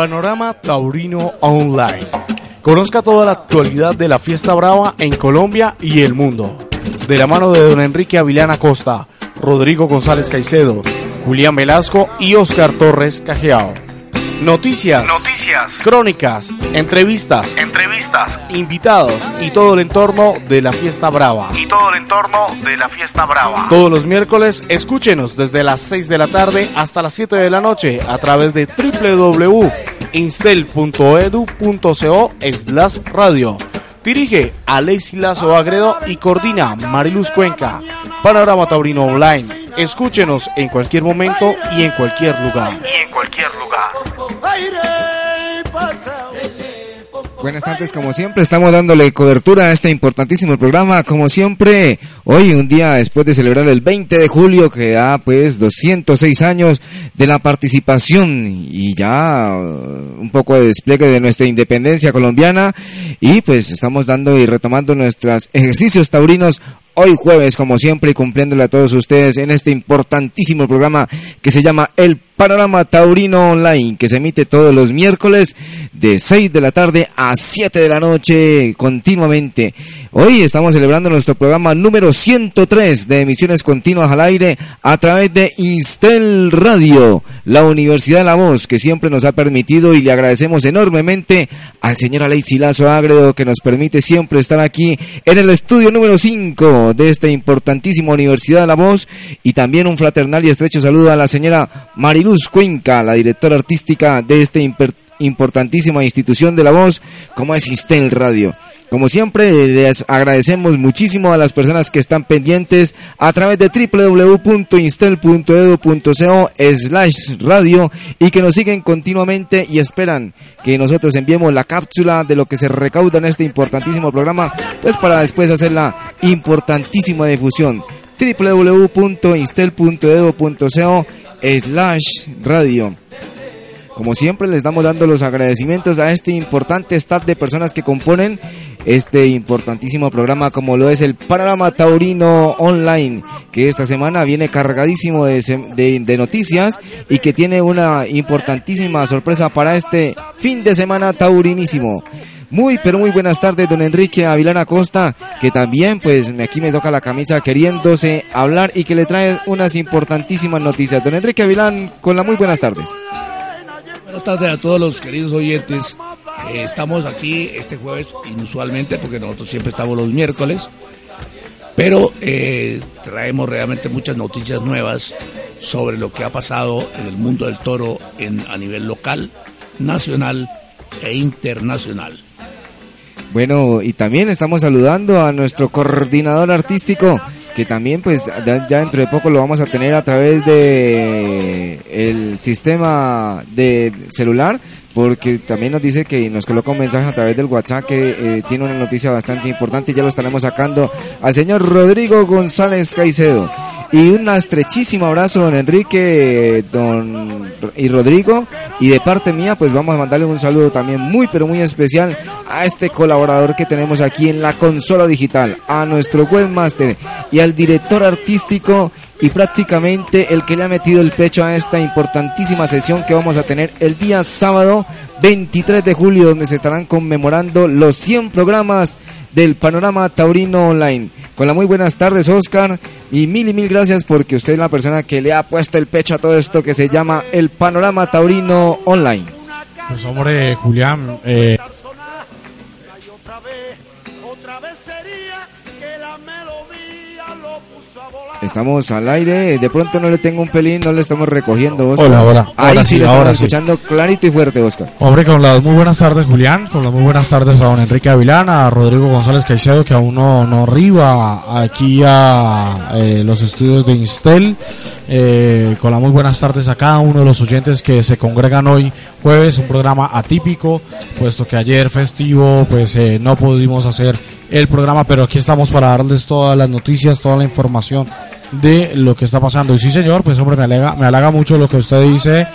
Panorama Taurino Online. Conozca toda la actualidad de la fiesta brava en Colombia y el mundo. De la mano de don Enrique Avilana Costa, Rodrigo González Caicedo, Julián Velasco y Oscar Torres Cajeao. Noticias, Noticias, crónicas, entrevistas, entrevistas invitados y todo el entorno de la fiesta brava. y todo el entorno de la fiesta brava. Todos los miércoles, escúchenos desde las 6 de la tarde hasta las 7 de la noche a través de www.instel.edu.co slash radio. Dirige a Lacey Lazo Agredo y coordina Mariluz Cuenca. Panorama Taurino Online. Escúchenos en cualquier momento y en cualquier lugar. Y en cualquier lugar. Buenas tardes, como siempre, estamos dándole cobertura a este importantísimo programa. Como siempre, hoy, un día después de celebrar el 20 de julio, que da pues 206 años de la participación y ya uh, un poco de despliegue de nuestra independencia colombiana. Y pues estamos dando y retomando nuestros ejercicios taurinos hoy jueves, como siempre, y cumpliéndole a todos ustedes en este importantísimo programa que se llama El Panorama Taurino Online, que se emite todos los miércoles de 6 de la tarde a 7 de la noche continuamente. Hoy estamos celebrando nuestro programa número 103 de emisiones continuas al aire a través de Instel Radio, la Universidad de la Voz, que siempre nos ha permitido y le agradecemos enormemente al señor Alexi Lazo Agredo, que nos permite siempre estar aquí en el estudio número 5 de esta importantísima Universidad de la Voz y también un fraternal y estrecho saludo a la señora Mariluz Cuenca, la directora artística de esta importantísima institución de la voz como es Instel Radio. Como siempre, les agradecemos muchísimo a las personas que están pendientes a través de www.instel.edu.co slash radio y que nos siguen continuamente y esperan que nosotros enviemos la cápsula de lo que se recauda en este importantísimo programa, pues para después hacer la importantísima difusión www.instel.edu.co slash radio. Como siempre les damos dando los agradecimientos a este importante staff de personas que componen este importantísimo programa como lo es el Panorama Taurino Online, que esta semana viene cargadísimo de, noticias y que tiene una importantísima sorpresa para este fin de semana taurinísimo. Muy, pero muy buenas tardes, don Enrique Avilana Costa, que también, pues, aquí me toca la camisa queriéndose hablar y que le trae unas importantísimas noticias. Don Enrique Avilán, con la muy buenas tardes. Buenas tardes a todos los queridos oyentes. Eh, estamos aquí este jueves inusualmente porque nosotros siempre estamos los miércoles, pero eh, traemos realmente muchas noticias nuevas sobre lo que ha pasado en el mundo del toro en, a nivel local, nacional e internacional. Bueno, y también estamos saludando a nuestro coordinador artístico, que también pues ya, dentro de poco lo vamos a tener a través de el sistema de celular, porque también nos dice que nos coloca un mensaje a través del WhatsApp que eh, tiene una noticia bastante importante ya lo estaremos sacando al señor Rodrigo González Caicedo. Y un estrechísimo abrazo, don Enrique don, y Rodrigo. Y de parte mía, pues vamos a mandarle un saludo también muy, pero muy especial a este colaborador que tenemos aquí en la consola digital, a nuestro webmaster y al director artístico y prácticamente el que le ha metido el pecho a esta importantísima sesión que vamos a tener el día sábado 23 de julio, donde se estarán conmemorando los 100 programas del Panorama Taurino Online. Con la muy buenas tardes, Oscar, y mil y mil gracias porque usted es la persona que le ha puesto el pecho a todo esto que se llama el Panorama Taurino Online. Pues hombre, Julián, eh, Estamos al aire, de pronto no le tengo un pelín, no le estamos recogiendo, Oscar. Hola, hola. Ahí Ahora sí, le estamos ahora sí. escuchando clarito y fuerte, Oscar. Hombre, con las muy buenas tardes, Julián. Con las muy buenas tardes a don Enrique Avilán, a Rodrigo González Caicedo, que aún no, no arriba aquí a eh, los estudios de Instel. Eh, con las muy buenas tardes a cada uno de los oyentes que se congregan hoy jueves, un programa atípico, puesto que ayer festivo, pues eh, no pudimos hacer el programa, pero aquí estamos para darles todas las noticias, toda la información de lo que está pasando. Y sí, señor, pues hombre, me halaga, me halaga mucho lo que usted dice,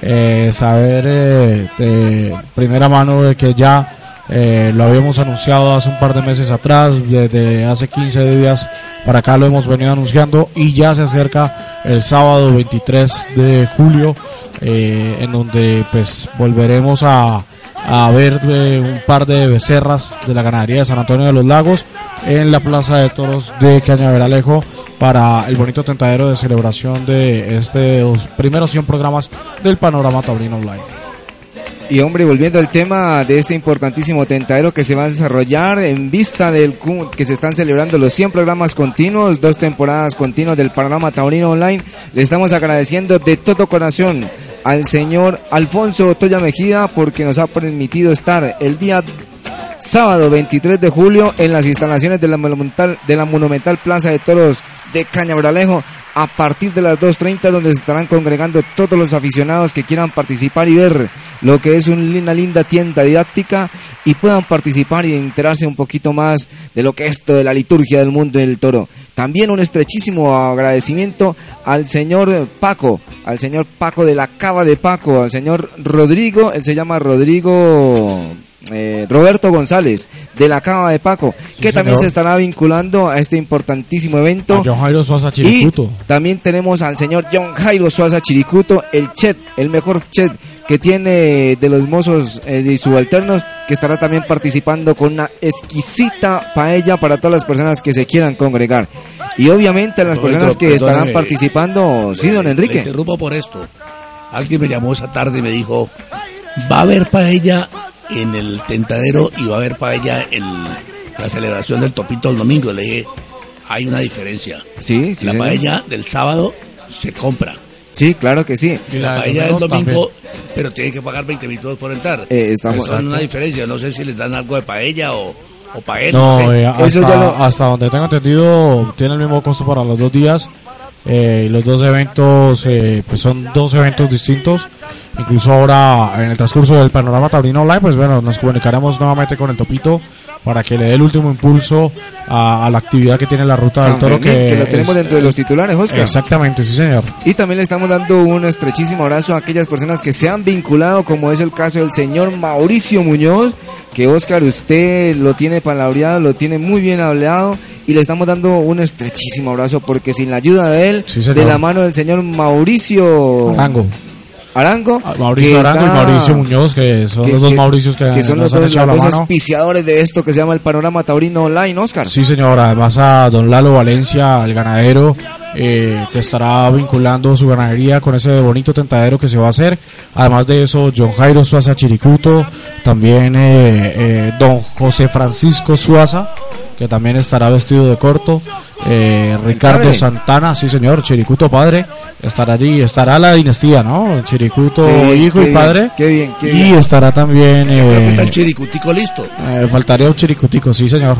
eh, saber eh, de primera mano de que ya eh, lo habíamos anunciado hace un par de meses atrás, desde hace 15 días para acá lo hemos venido anunciando y ya se acerca el sábado 23 de julio, en donde pues volveremos a, a ver eh, un par de becerras de la ganadería de San Antonio de los Lagos en la Plaza de Toros de Cañaveralejo para el bonito tentadero de celebración de estos primeros 100 programas del Panorama Taurino Online. Y hombre, volviendo al tema de este importantísimo tentadero que se va a desarrollar en vista del que se están celebrando los 100 programas continuos, dos temporadas continuas del Panorama Taurino Online, le estamos agradeciendo de todo corazón al señor Alfonso Toya Mejía porque nos ha permitido estar el día sábado 23 de julio en las instalaciones de la Monumental, de la Monumental Plaza de Toros de Cañabralejo a partir de las 2.30 donde se estarán congregando todos los aficionados que quieran participar y ver lo que es un- una linda tienda didáctica y puedan participar y enterarse un poquito más de lo que es esto de la liturgia del mundo del toro. También un estrechísimo agradecimiento al señor Paco, al señor Paco de la Cava de Paco, al señor Rodrigo, él se llama Rodrigo eh, Roberto González de la Cava de Paco, Sí, que también se estará vinculando a este importantísimo evento. A John Jairo Suaza Y Chiricuto. también tenemos al señor John Jairo Suaza Chiricuto, el chet, el mejor chet que tiene de los mozos eh, de subalternos, que estará también participando con una exquisita paella para todas las personas que se quieran congregar. Y obviamente a las personas que estarán participando, sí, don Enrique. interrumpo por esto. Alguien me llamó esa tarde y me dijo, va a haber paella en el tentadero y va a haber paella en la celebración del topito el domingo. Le dije, hay una diferencia. Sí, sí, la señor. paella del sábado se compra. Sí, claro que sí. Y La paella del domingo pero tiene que pagar 20 minutos por entrar. Eh, estamos- Son una diferencia. No sé si les dan algo de paella o, o paella. No, no sé. eh, hasta, Eso ya lo- hasta donde tengo entendido, tiene el mismo costo para los dos días. Eh, los dos eventos, eh, pues son dos eventos distintos. Incluso ahora, en el transcurso del panorama taurino online, pues bueno, nos comunicaremos nuevamente con el Topito para que le dé el último impulso a, a la actividad que tiene la ruta San del toro. Fermín, que, lo es- tenemos dentro de los titulares, Oscar. Exactamente, sí, señor. Y también le estamos dando un estrechísimo abrazo a aquellas personas que se han vinculado, como es el caso del señor Mauricio Muñoz, que Oscar, usted lo tiene palabreado, lo tiene muy bien hablado, y le estamos dando un estrechísimo abrazo, porque sin la ayuda de él, Sí, de la mano del señor Mauricio Arango. Arango, Ah, Mauricio Arango y Mauricio Muñoz, que son que- los dos que- Mauricios que, que son los nos han dos, echado los la dos mano. auspiciadores de esto que se llama el Panorama Taurino Online, Oscar. Sí, señor. Además a don Lalo Valencia, el ganadero, eh, que estará vinculando su ganadería con ese bonito tentadero que se va a hacer. Además de eso, John Jairo Suaza Chiricuto, también eh, eh, don José Francisco Suaza, que también estará vestido de corto. eh, Ricardo. Santana, sí señor, Chiricuto padre, estará allí, estará la dinastía, ¿no? Chiricuto bien, hijo y bien, padre. qué bien, qué y bien. estará también... Eh, está el chiricutico listo. eh, faltaría un chiricutico, sí señor.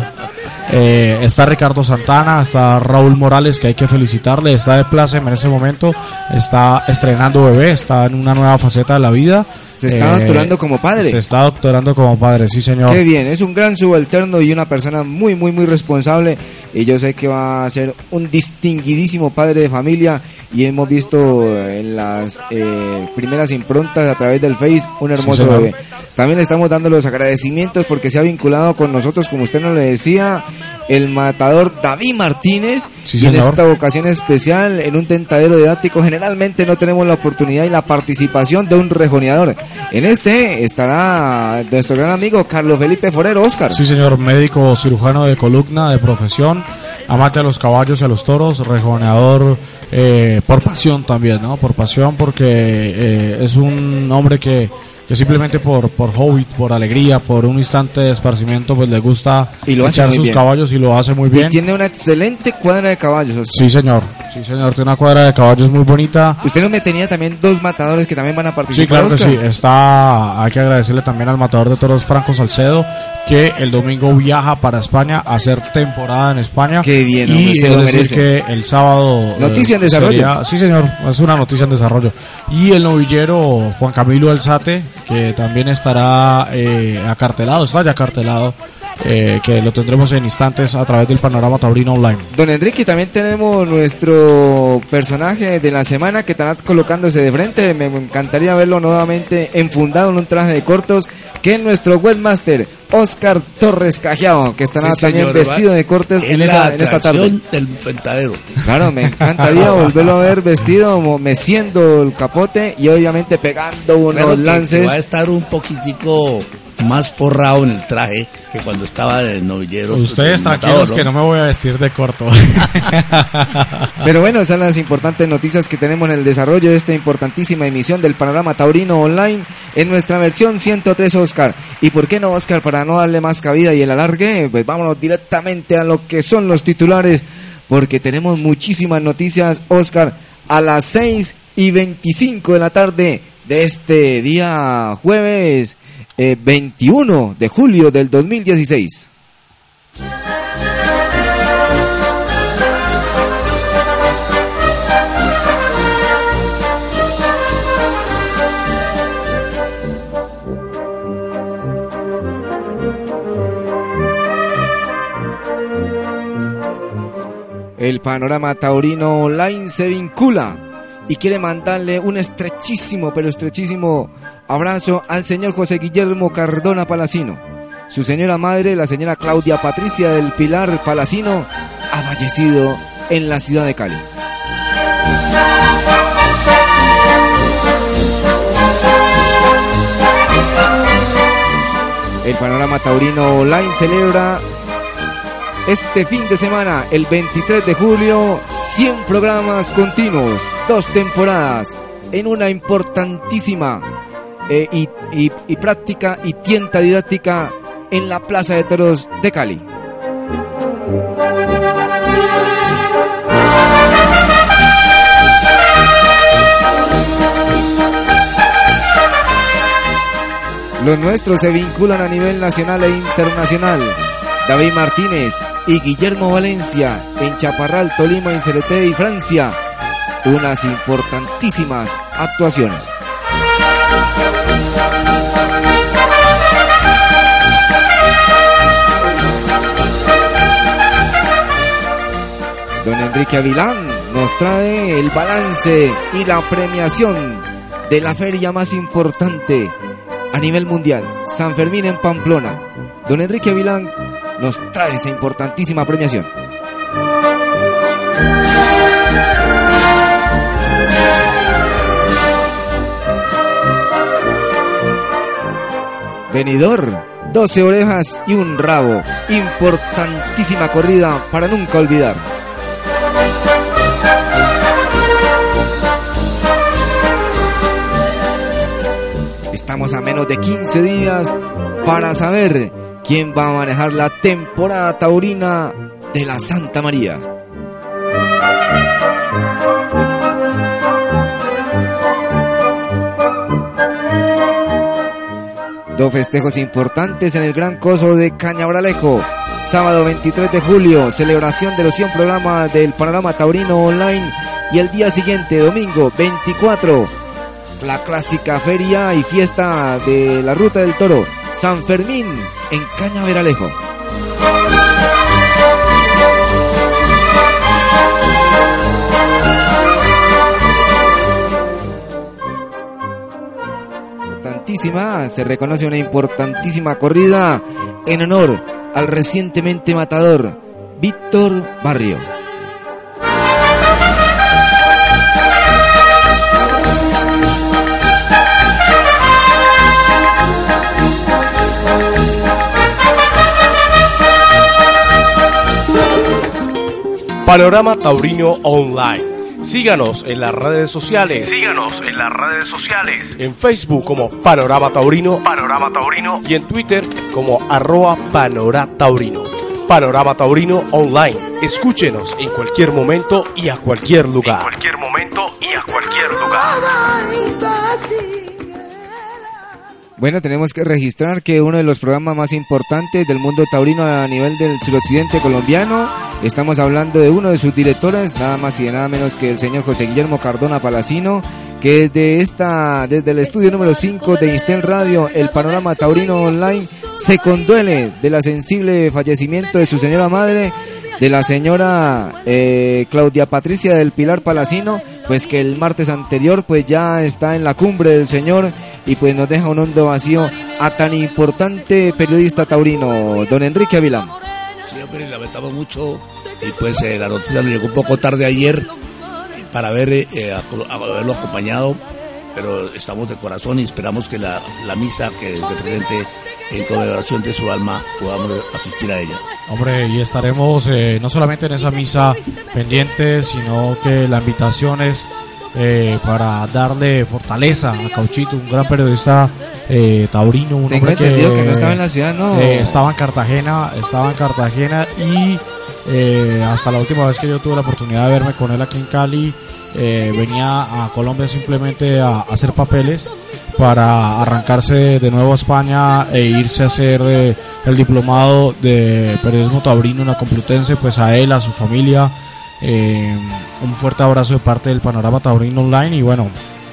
Eh, está Ricardo Santana, está Raúl Morales, que hay que felicitarle, está de pláceme en ese momento, está estrenando bebé, está en una nueva faceta de la vida. Se está Eh, doctorando como padre. Se está doctorando como padre, sí señor. Qué bien, es un gran subalterno y una persona muy, muy, muy responsable. Y yo sé que va a ser un distinguidísimo padre de familia. Y hemos visto en las eh, primeras improntas a través del Face un hermoso bebé. También le estamos dando los agradecimientos porque se ha vinculado con nosotros, como usted nos le decía, el matador David Martínez. Sí, y en esta ocasión especial, en un tentadero didáctico, generalmente no tenemos la oportunidad y la participación de un rejoneador. En este estará nuestro gran amigo Carlos Felipe Forero, Oscar. Sí señor, médico cirujano de columna, de profesión, amante a los caballos y a los toros, rejoneador eh, por pasión también, ¿no? Por pasión porque eh, es un hombre que que simplemente por, por hobby, por alegría, por un instante de esparcimiento, pues le gusta Y lo echar sus bien. caballos y lo hace muy bien. Y tiene una excelente cuadra de caballos. Oscar. Sí, señor. Sí, señor. Tiene una cuadra de caballos muy bonita. Usted no me tenía también dos matadores que también van a Sí, participar. claro que sí. Está, hay que agradecerle también al matador de toros Franco Salcedo, que el domingo viaja para España a hacer temporada en España. Qué bien, y se lo merece. que el sábado. eh, Noticia en desarrollo. sería- sí, señor. Es una noticia en desarrollo. Y el novillero Juan Camilo Alzate, que también estará eh, acartelado, está ya acartelado, eh, que lo tendremos en instantes a través del Panorama Taurino Online. Don Enrique, también tenemos nuestro personaje de la semana que estará colocándose de frente. Me encantaría verlo nuevamente enfundado en un traje de cortos, que es nuestro webmaster, Oscar Torres Cajiao, que estará Sí, también señor, vestido de cortes Es en, esa, en esta tarde. del enfrentadero. Claro, me encantaría volverlo a ver vestido, meciendo el capote y obviamente pegando unos Claro que- que lances. va a estar un poquitico más forrado en el traje que cuando estaba de novillero. Ustedes tranquilos que no me voy a vestir de corto. Pero bueno, esas son las importantes noticias que tenemos en el desarrollo de esta importantísima emisión del Panorama Taurino Online en nuestra versión 103 Oscar. ¿Y por qué no Oscar? Para no darle más cabida y el alargue, pues vámonos directamente a lo que son los titulares, porque tenemos muchísimas noticias Oscar a las 6 y 25 de la tarde de este día jueves eh, 21 de julio del 2016. El panorama taurino online se vincula y quiere mandarle un estrechísimo, pero estrechísimo abrazo al señor José Guillermo Cardona Palacino. Su señora madre, la señora Claudia Patricia del Pilar Palacino, ha fallecido en la ciudad de Cali. El panorama taurino online celebra este fin de semana, el 23 de julio, 100 programas continuos, dos temporadas, en una importantísima eh, y, práctica y tienda didáctica en la Plaza de Toros de Cali. Los nuestros se vinculan a nivel nacional e internacional. David Martínez y Guillermo Valencia en Chaparral, Tolima, Incereté y Francia. Unas importantísimas actuaciones. Don Enrique Avilán nos trae el balance y la premiación de la feria más importante a nivel mundial, San Fermín en Pamplona. Don Enrique Avilán nos trae esa importantísima premiación. Venidor, 12 orejas y un rabo. Importantísima corrida para nunca olvidar. Estamos a menos de 15 días para saber quién va a manejar la temporada taurina de la Santa María. Dos festejos importantes en el Gran Coso de Cañabralejo. Sábado 23 de julio, celebración de los 100 programas del Panorama Taurino Online. Y el día siguiente, domingo 24, la clásica feria y fiesta de la Ruta del Toro, San Fermín, en Cañaveralejo. Se reconoce una importantísima corrida en honor al recientemente matador Víctor Barrio. Panorama Taurino Online. Síganos en las redes sociales. Síganos en las redes sociales. En Facebook como Panorama Taurino Panorama Taurino. y en Twitter como arroba Panorama Taurino. Panorama Taurino Online. Escúchenos en cualquier momento y a cualquier En lugar. cualquier momento y a cualquier lugar. Bueno, tenemos que registrar que uno de los programas más importantes del mundo taurino a nivel del suroccidente colombiano, estamos hablando de uno de sus directores, nada más y nada menos que el señor José Guillermo Cardona Palacino, que desde esta, desde el estudio número 5 de Instel Radio, el panorama taurino online, se conduele de la sensible fallecimiento de su señora madre, de la señora eh, Claudia Patricia del Pilar Palacino, pues que el martes anterior pues ya está en la cumbre del Señor y pues nos deja un hondo vacío a tan importante periodista taurino, don Enrique Avilán. Sí, hombre, lamentamos mucho y pues eh, la noticia nos llegó un poco tarde ayer para ver, eh, eh, haberlo acompañado, pero estamos de corazón y esperamos que la, la misa que se presente en conmemoración de su alma podamos asistir a ella. Hombre, y estaremos eh, no solamente en esa misa pendiente, sino que la invitación es eh, para darle fortaleza a Cauchito, un gran periodista eh, taurino, un Tengo hombre que, entendido que no estaba en la ciudad, ¿no? eh, estaba en Cartagena, estaba en Cartagena y eh, hasta la última vez que yo tuve la oportunidad de verme con él aquí en Cali, eh, venía a Colombia simplemente a, a hacer papeles para arrancarse de nuevo a España e irse a hacer eh, el diplomado de periodismo taurino en la Complutense, pues a él, a su familia, eh, un fuerte abrazo de parte del Panorama Taurino Online y bueno,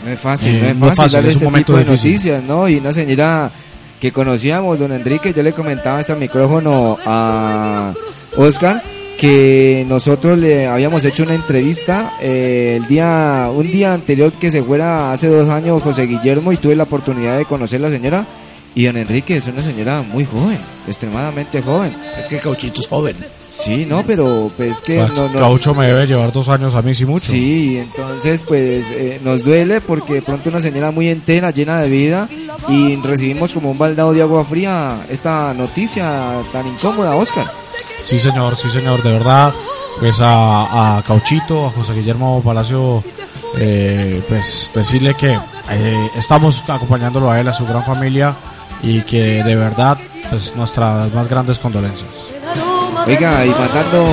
No es fácil, no es no es fácil, fácil, darle es un este momento tipo de difícil. noticias, ¿no? Y una señora que conocíamos, don Enrique, yo le comentaba hasta el micrófono a Oscar que nosotros le habíamos hecho una entrevista eh, el día un día anterior que se fuera hace dos años José Guillermo y tuve la oportunidad de conocer a la señora y don Enrique es una señora muy joven, extremadamente joven. Es que Cauchito es joven. Sí, no, pero pues que pues, no, no- Caucho me debe llevar dos años a mí, sí mucho. Sí, entonces pues eh, nos duele porque de pronto una señora muy entera, llena de vida y recibimos como un baldado de agua fría esta noticia tan incómoda, Oscar. Sí, señor, sí, señor, de verdad. Pues a, a Cauchito, a José Guillermo Palacio, eh, pues decirle que eh, estamos acompañándolo a él, a su gran familia y que de verdad, pues nuestras más grandes condolencias. Oiga, y mandando...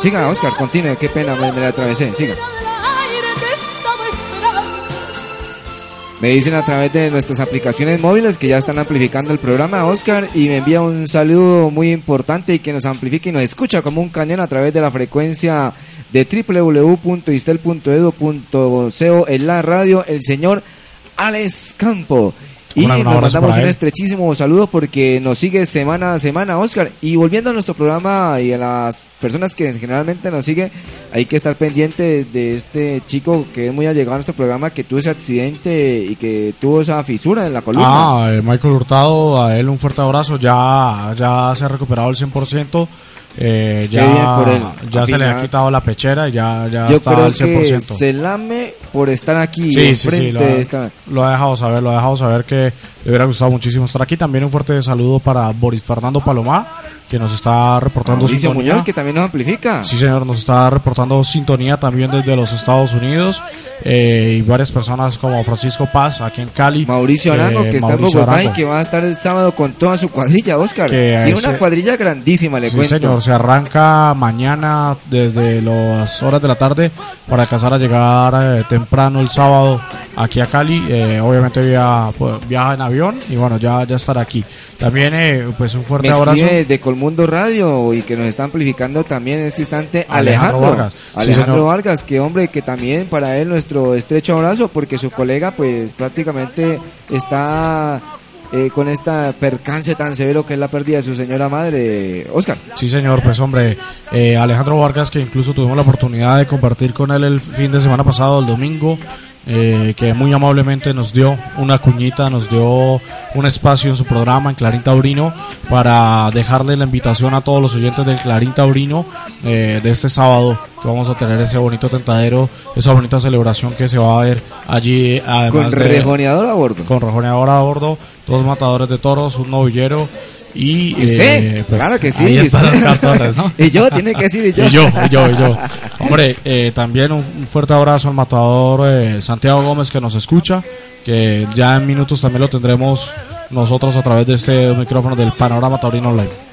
Siga, Oscar, continúe, qué pena, me, me la atravesé, siga. Me dicen a través de nuestras aplicaciones móviles que ya están amplificando el programa, Oscar, y me envía un saludo muy importante y que nos amplifique y nos escucha como un cañón a través de la frecuencia de www.istel.edu.co en la radio, el señor Alex Campo. Y abrazo mandamos un estrechísimo saludo porque nos sigue semana a semana, Oscar. Y volviendo a nuestro programa y a las personas que generalmente nos siguen, hay que estar pendiente de, de este chico que es muy allegado a nuestro programa, que tuvo ese accidente y que tuvo esa fisura en la columna. Ah, eh, Michael Hurtado, a él un fuerte abrazo, ya, ya se ha recuperado el 100%. Eh, ya ya Al se le ha quitado la pechera y ya, ya Yo está creo al 100%. que se lame por estar aquí Sí, sí, sí, lo ha, esta... lo ha dejado saber, lo ha dejado saber que le hubiera gustado muchísimo estar aquí. También un fuerte saludo para Boris Fernando Palomá, que nos está reportando Mauricio sintonía. Muñoz, que también nos amplifica. Sí, señor, nos está reportando sintonía también desde los Estados Unidos eh, y varias personas como Francisco Paz aquí en Cali. Mauricio Arango, eh, que está en Bogotá y que va a estar el sábado con toda su cuadrilla, Oscar. Que Tiene ese- una cuadrilla grandísima, le Sí, cuento. señor, se arranca mañana desde las horas de la tarde para alcanzar a llegar eh, temprano el sábado aquí a Cali. Eh, obviamente via- pues, viaja en avión y bueno, ya, ya estará aquí. También, eh, pues un fuerte Me abrazo. escribe de Colmundo Radio y que nos está amplificando también en este instante Alejandro Alejandro. Vargas. Sí, Alejandro señor. Vargas, que hombre, que también para él nuestro estrecho abrazo porque su colega pues prácticamente está eh, con esta percance tan severo que es la pérdida de su señora madre, Oscar. Sí, señor, pues hombre, eh, Alejandro Vargas, que incluso tuvimos la oportunidad de compartir con él el fin de semana pasado, el domingo, eh, que muy amablemente nos dio una cuñita, nos dio un espacio en su programa en Clarín Taurino para dejarle la invitación a todos los oyentes del Clarín Taurino eh, de este sábado, que vamos a tener ese bonito tentadero, esa bonita celebración que se va a ver allí, además Con rejoneador a bordo. con rejoneador a bordo, dos matadores de toros, un novillero Y, ¿Y usted? eh, pues, claro que sí. Ahí ¿y están Torres, ¿no? y yo, tiene que decir y yo. Y yo, y yo, y yo. Hombre, eh, también un, un fuerte abrazo al matador eh, Santiago Gómez que nos escucha, que ya en minutos también lo tendremos nosotros a través de este micrófono del Panorama Taurino Online.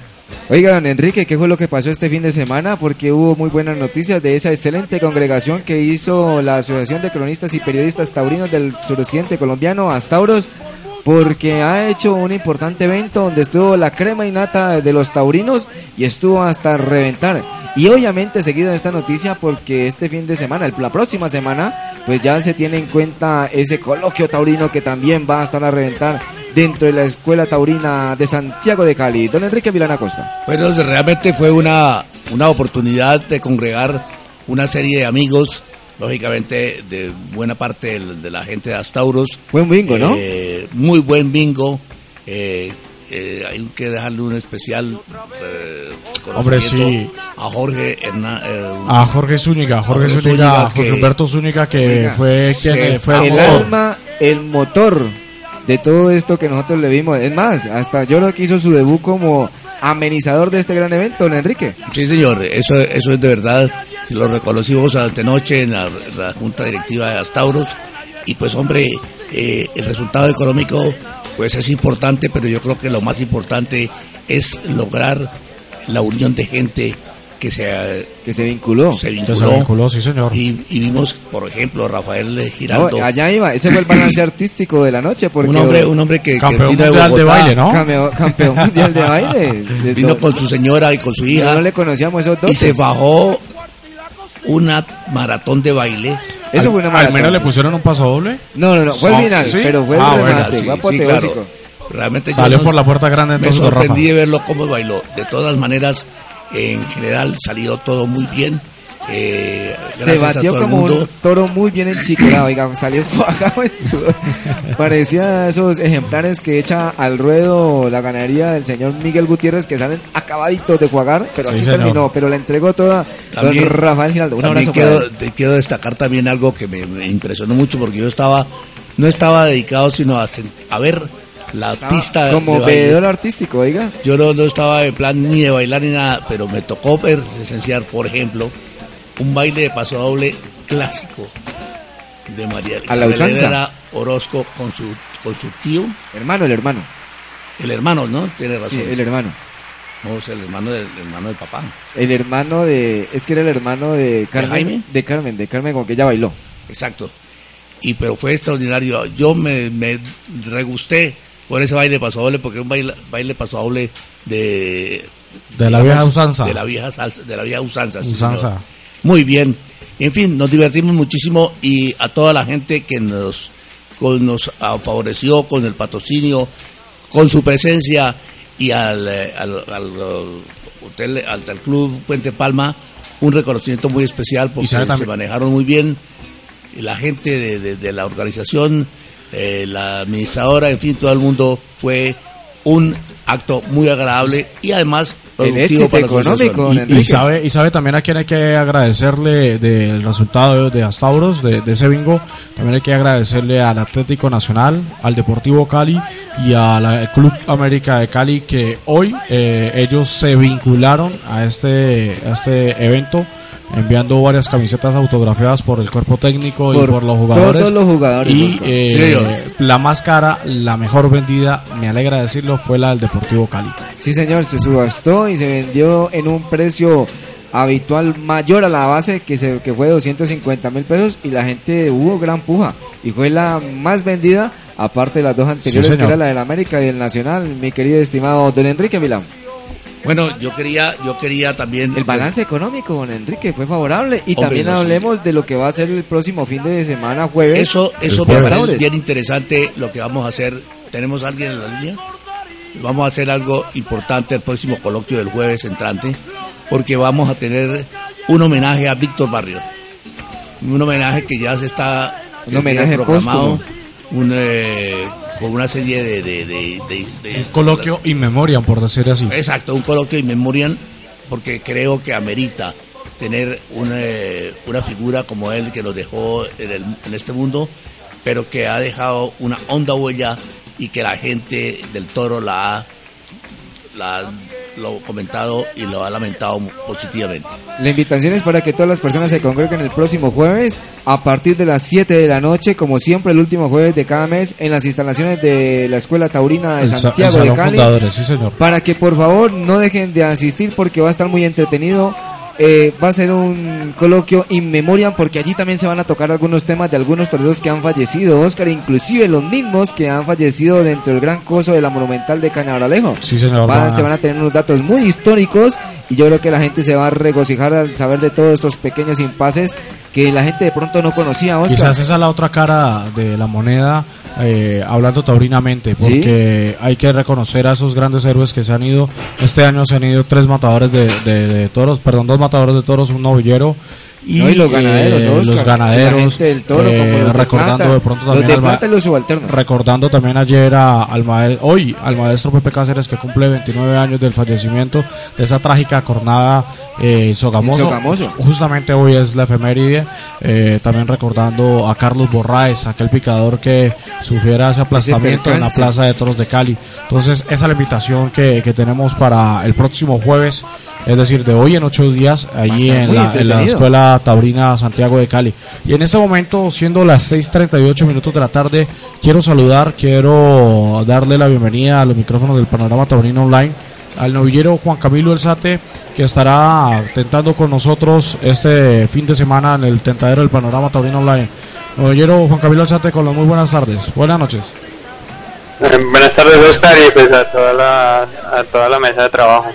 Oiga, don Enrique, ¿qué fue lo que pasó este fin de semana? Porque hubo muy buenas noticias de esa excelente congregación que hizo la Asociación de Cronistas y Periodistas Taurinos del suroccidente colombiano, Astauros, porque ha hecho un importante evento donde estuvo la crema y nata de los taurinos y estuvo hasta reventar. Y obviamente seguida de esta noticia porque este fin de semana, la próxima semana, pues ya se tiene en cuenta ese coloquio taurino que también va a estar a reventar dentro de la Escuela Taurina de Santiago de Cali. Don Enrique Vilana Costa. Bueno, realmente fue una, una oportunidad de congregar una serie de amigos, lógicamente de buena parte de, de la gente de Astauros. Buen bingo, ¿no? Eh, muy buen bingo. Eh, eh, hay que dejarle un especial eh, Hombre, sí. a Jorge Hernández. A Jorge Zúñiga, Jorge Jorge Zúñiga, Zúñiga, Jorge que- Humberto Zúñiga, que fue quien eh, fue el el alma, el motor de todo esto que nosotros le vimos. Es más, hasta yo creo que hizo su debut como amenizador de este gran evento, don Enrique. Sí, señor, eso, eso es de verdad. Lo reconocimos antenoche en la, la Junta Directiva de Astauros. Y pues, hombre, eh, el resultado económico pues es importante, pero yo creo que lo más importante es lograr la unión de gente que se, Que se vinculó. se Que vinculó. se vinculó, sí señor. Y, y vimos, por ejemplo, Rafael No, Giraldo, allá iba, ese fue el balance artístico de la noche, porque un hombre, un hombre que, que Campeón vino de mundial de Bogotá, baile, ¿no? campeón, campeón mundial de baile. de Vino todo. con su señora y con su hija. no le conocíamos esos dos. y se bajó una maratón de baile. Eso fue una Al maratón. menos le pusieron un paso doble. No, no, no, fue el Sí, final, sí. pero fue el Ah, bueno, remate, Sí, fue sí, claro. Realmente yo Salió no- por la puerta grande me entonces Rafa. sorprendí de verlo cómo bailó. De todas maneras, en general salió todo muy bien. Eh, Se batió como un toro muy bien enchiquerado, oiga, salió bajado en sudor. Parecía esos ejemplares que echa al ruedo la ganadería del señor Miguel Gutiérrez que salen acabaditos de jugar, pero Sí, así señor. terminó, pero la entregó toda También- don Rafael Giraldo. Un También abrazo para quiero, él. te quiero destacar también algo que me, me impresionó mucho porque yo estaba, no estaba dedicado sino a ver la Estaba pista como de veedor artístico, oiga. Yo no, no estaba en plan ni de bailar ni nada, pero me tocó ver, presenciar, por ejemplo, un baile de paso doble clásico de María A la usanza. Orozco con su, con su tío, Hermano, el hermano. el hermano, ¿no? Tiene razón. Sí, el hermano. No, es el hermano del el hermano del papá. El hermano de, es que era el hermano de Carmen, Jaime? de Carmen, de Carmen con que ella bailó. Exacto. Y pero fue extraordinario. Yo me, me regusté por ese baile paso doble porque es un baile, baile paso doble de De la vieja usanza. De la vieja salsa, de la vieja usanza. Usanza. Muy bien. En fin, nos divertimos muchísimo y a toda la gente que nos, con- nos ah, favoreció con el patrocinio, con su presencia y al, eh, al, al, hotel, al, al club Puente Palma, un reconocimiento muy especial porque se manejaron muy bien y la gente de, de- de la organización, eh, la administradora, en fin, todo el mundo fue un acto muy agradable y además productivo para económico, Y, y sabe, y sabe también a quién hay que agradecerle del resultado de Astauros, de, de ese bingo. También hay que agradecerle al Atlético Nacional, al Deportivo Cali y al Club América de Cali que hoy eh, ellos se vincularon a este, a este evento enviando varias camisetas autografiadas por el cuerpo técnico y Por los jugadores. todos los jugadores, Y eh, Sí, la más cara, la mejor vendida, me alegra decirlo, fue la del Deportivo Cali. Sí, señor, se subastó y se vendió en un precio habitual mayor a la base que se que fue 250 mil pesos y la gente hubo gran puja y fue la más vendida aparte de las dos anteriores que era la del América y del Nacional mi querido estimado don Enrique Milán Bueno, yo quería, yo quería también el balance económico don Enrique fue favorable y Hombre, también no, sí. hablemos de lo que va a ser el próximo fin de semana jueves Eso, eso me parece bien interesante lo que vamos a hacer. ¿Tenemos a alguien en la línea? Vamos a hacer algo importante el próximo coloquio del jueves entrante, porque vamos a tener un homenaje a Víctor Barrio. Un homenaje que ya se está Un homenaje programado, un, eh, con una serie de... de, de- Un coloquio in memoriam, por decir así. Exacto, un coloquio in memoriam, porque creo que amerita tener una, eh, una figura como él que nos dejó en, el- en este mundo, pero que ha dejado una honda huella y que la gente del toro la ha la han lo comentado y lo ha lamentado positivamente. La invitación es para que todas las personas se congreguen el próximo jueves a partir de las 7 de la noche, como siempre el último jueves de cada mes, en las instalaciones de la Escuela Taurina de El Santiago el de Cali. Fundadores, sí, señor. Para que por favor no dejen de asistir porque va a estar muy entretenido. Eh, va a ser un coloquio in memoriam porque allí también se van a tocar algunos temas de algunos toreros que han fallecido, Oscar, inclusive los mismos que han fallecido dentro del gran coso de la Monumental de Cañabralejo. Sí, señor. Van- va- se van a tener unos datos muy históricos y yo creo que la gente se va a regocijar al saber de todos estos pequeños impases que la gente de pronto no conocía, Oscar. Quizás esa es la otra cara de la moneda, eh, hablando taurinamente, Sí. porque hay que reconocer a esos grandes héroes que se han ido. Este año se han ido tres matadores de, de- de toros, perdón, dos matadores de toros, un novillero. Y, No, y los ganaderos, eh, Oscar. los ganaderos, del toro, eh, como los de recordando de pronto los también de al ma- plata y los subalternos. recordando también ayer a- al mae- hoy al maestro Pepe Cáceres que cumple 29 años del fallecimiento de esa trágica jornada eh, Sogamoso. Sogamoso. Justamente hoy es la efeméride. eh, también recordando a Carlos Borraes, aquel picador que sufriera ese aplastamiento en la. Plaza de Toros de Cali. Entonces, esa es la invitación que, que tenemos para el próximo jueves, es decir, de hoy en ocho días, allí en la, en la entretenido. escuela Taurina Santiago de Cali. Y en este momento, siendo las 6:38 minutos de la tarde, quiero saludar, quiero darle la bienvenida a los micrófonos del Panorama Taurino Online al novillero Juan Camilo Elzate, que estará tentando con nosotros este fin de semana en el tentadero del Panorama Taurino Online. Novillero Juan Camilo Elzate, con las muy buenas tardes. Buenas noches. Eh, Buenas tardes, Oscar, y pues a toda la, a toda la mesa de trabajo.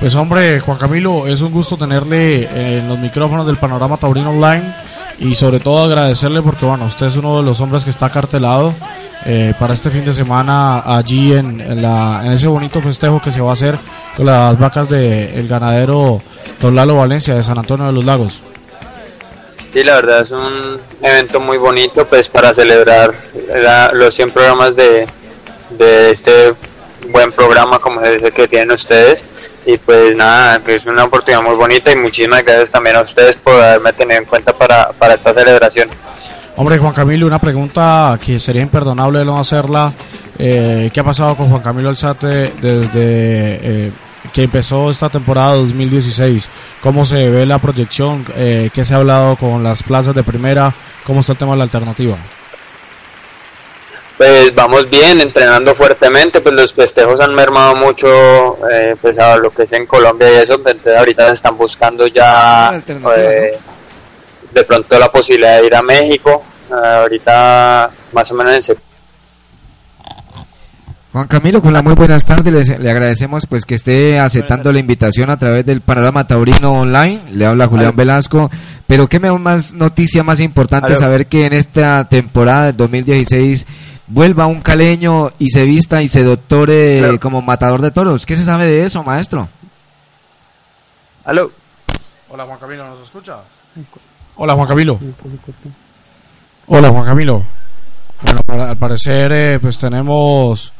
Pues hombre, Juan Camilo, es un gusto tenerle en los micrófonos del Panorama Taurino Online y sobre todo agradecerle porque bueno, usted es uno de los hombres que está cartelado eh, para este fin de semana allí en, la, en ese bonito festejo que se va a hacer con las vacas del ganadero Don Lalo Valencia de San Antonio de los Lagos. Sí, la verdad es un evento muy bonito pues para celebrar los 100 programas de, de este buen programa como se dice que tienen ustedes y pues nada, es una oportunidad muy bonita y muchísimas gracias también a ustedes por haberme tenido en cuenta para, para esta celebración. Hombre, Juan Camilo, una pregunta que sería imperdonable no hacerla. Eh, ¿Qué ha pasado con Juan Camilo Alzate desde eh, que empezó esta temporada 2016? ¿Cómo se ve la proyección? Eh, ¿Qué se ha hablado con las plazas de primera? ¿Cómo está el tema de la alternativa? Pues vamos bien, entrenando fuertemente, pues los festejos han mermado mucho, eh, pues a lo que es en Colombia y eso, entonces ahorita se están buscando ya eh, de pronto la posibilidad de ir a México, eh, ahorita más o menos en septiembre. Juan Camilo, con la muy buenas tardes, les- le agradecemos pues que esté aceptando la invitación a través del Panorama Taurino Online, le habla Julián Velasco, pero qué más noticia más importante saber que en esta temporada del 2016 vuelva un caleño y se vista y se doctore como matador de toros. ¿Qué se sabe de eso, maestro? Aló. Hola Juan Camilo, ¿nos escucha? Hola Juan Camilo. Hola Juan Camilo. Bueno, para- al parecer eh, pues tenemos,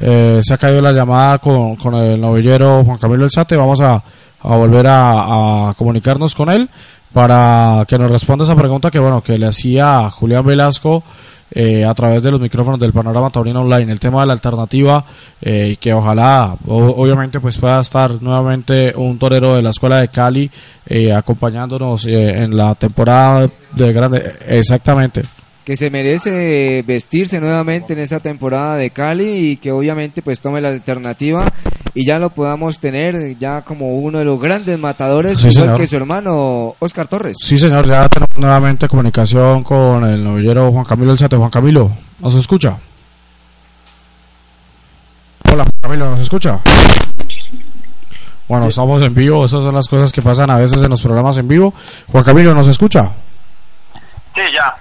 eh, se ha caído la llamada con, con el novillero Juan Camilo Elzate. Vamos a, a volver a, a comunicarnos con él para que nos responda esa pregunta que bueno que le hacía Julián Velasco eh, a través de los micrófonos del Panorama Taurino Online, el tema de la alternativa eh, y que ojalá, obviamente, pues pueda estar nuevamente un torero de la Escuela de Cali eh, acompañándonos eh, en la temporada de grande, exactamente. que se merece vestirse nuevamente en esta temporada de Cali y que obviamente pues tome la alternativa y ya lo podamos tener ya como uno de los grandes matadores Sí, igual señor. que su hermano Oscar Torres. Sí, señor, ya tenemos nuevamente comunicación con el novillero Juan Camilo Elzate. Juan Camilo, ¿nos escucha? Hola, Juan Camilo, ¿nos escucha? Bueno, estamos en vivo, esas son las cosas que pasan a veces en los programas en vivo. Juan Camilo, ¿nos escucha? Sí, ya.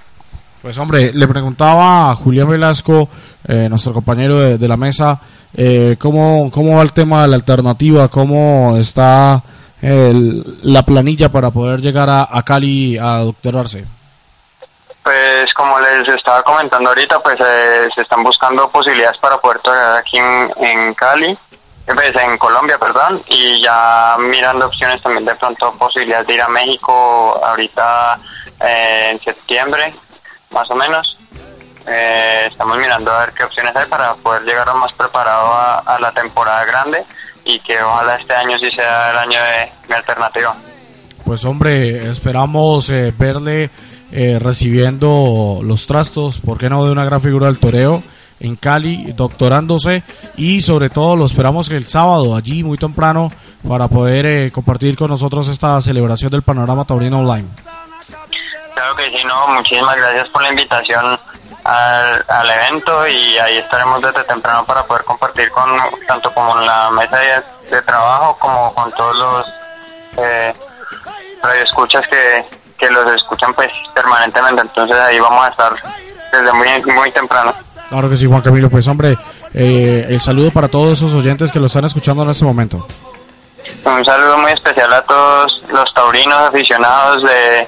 Pues hombre, le preguntaba a Julián Velasco, eh, nuestro compañero de, la mesa, eh, cómo, cómo va el tema de la alternativa, cómo está el- la planilla para poder llegar a, Cali a doctorarse. Pues como les estaba comentando ahorita, pues eh, se están buscando posibilidades para poder torear aquí en, en Cali, eh, pues, en Colombia, perdón, y ya mirando opciones también de pronto posibilidades de ir a México ahorita eh, en septiembre, más o menos. Eh, estamos mirando a ver qué opciones hay para poder llegar más preparado a, a la temporada grande y que ojalá este año sí sea el año de alternativa. Pues hombre, esperamos eh, verle eh, recibiendo los trastos, ¿por qué no de una gran figura del toreo? en Cali, doctorándose y sobre todo lo esperamos el sábado allí muy temprano para poder eh, compartir con nosotros esta celebración del Panorama Taurino Online. Claro que sí, no, muchísimas gracias por la invitación al, al evento y ahí estaremos desde temprano para poder compartir con tanto como en la mesa de, de trabajo como con todos los eh, radioescuchas que, que los escuchan pues permanentemente, entonces ahí vamos a estar desde muy, muy temprano. Claro que sí, Juan Camilo. Pues hombre, eh, el saludo para todos esos oyentes que lo están escuchando en este momento. Un saludo muy especial a todos los taurinos aficionados de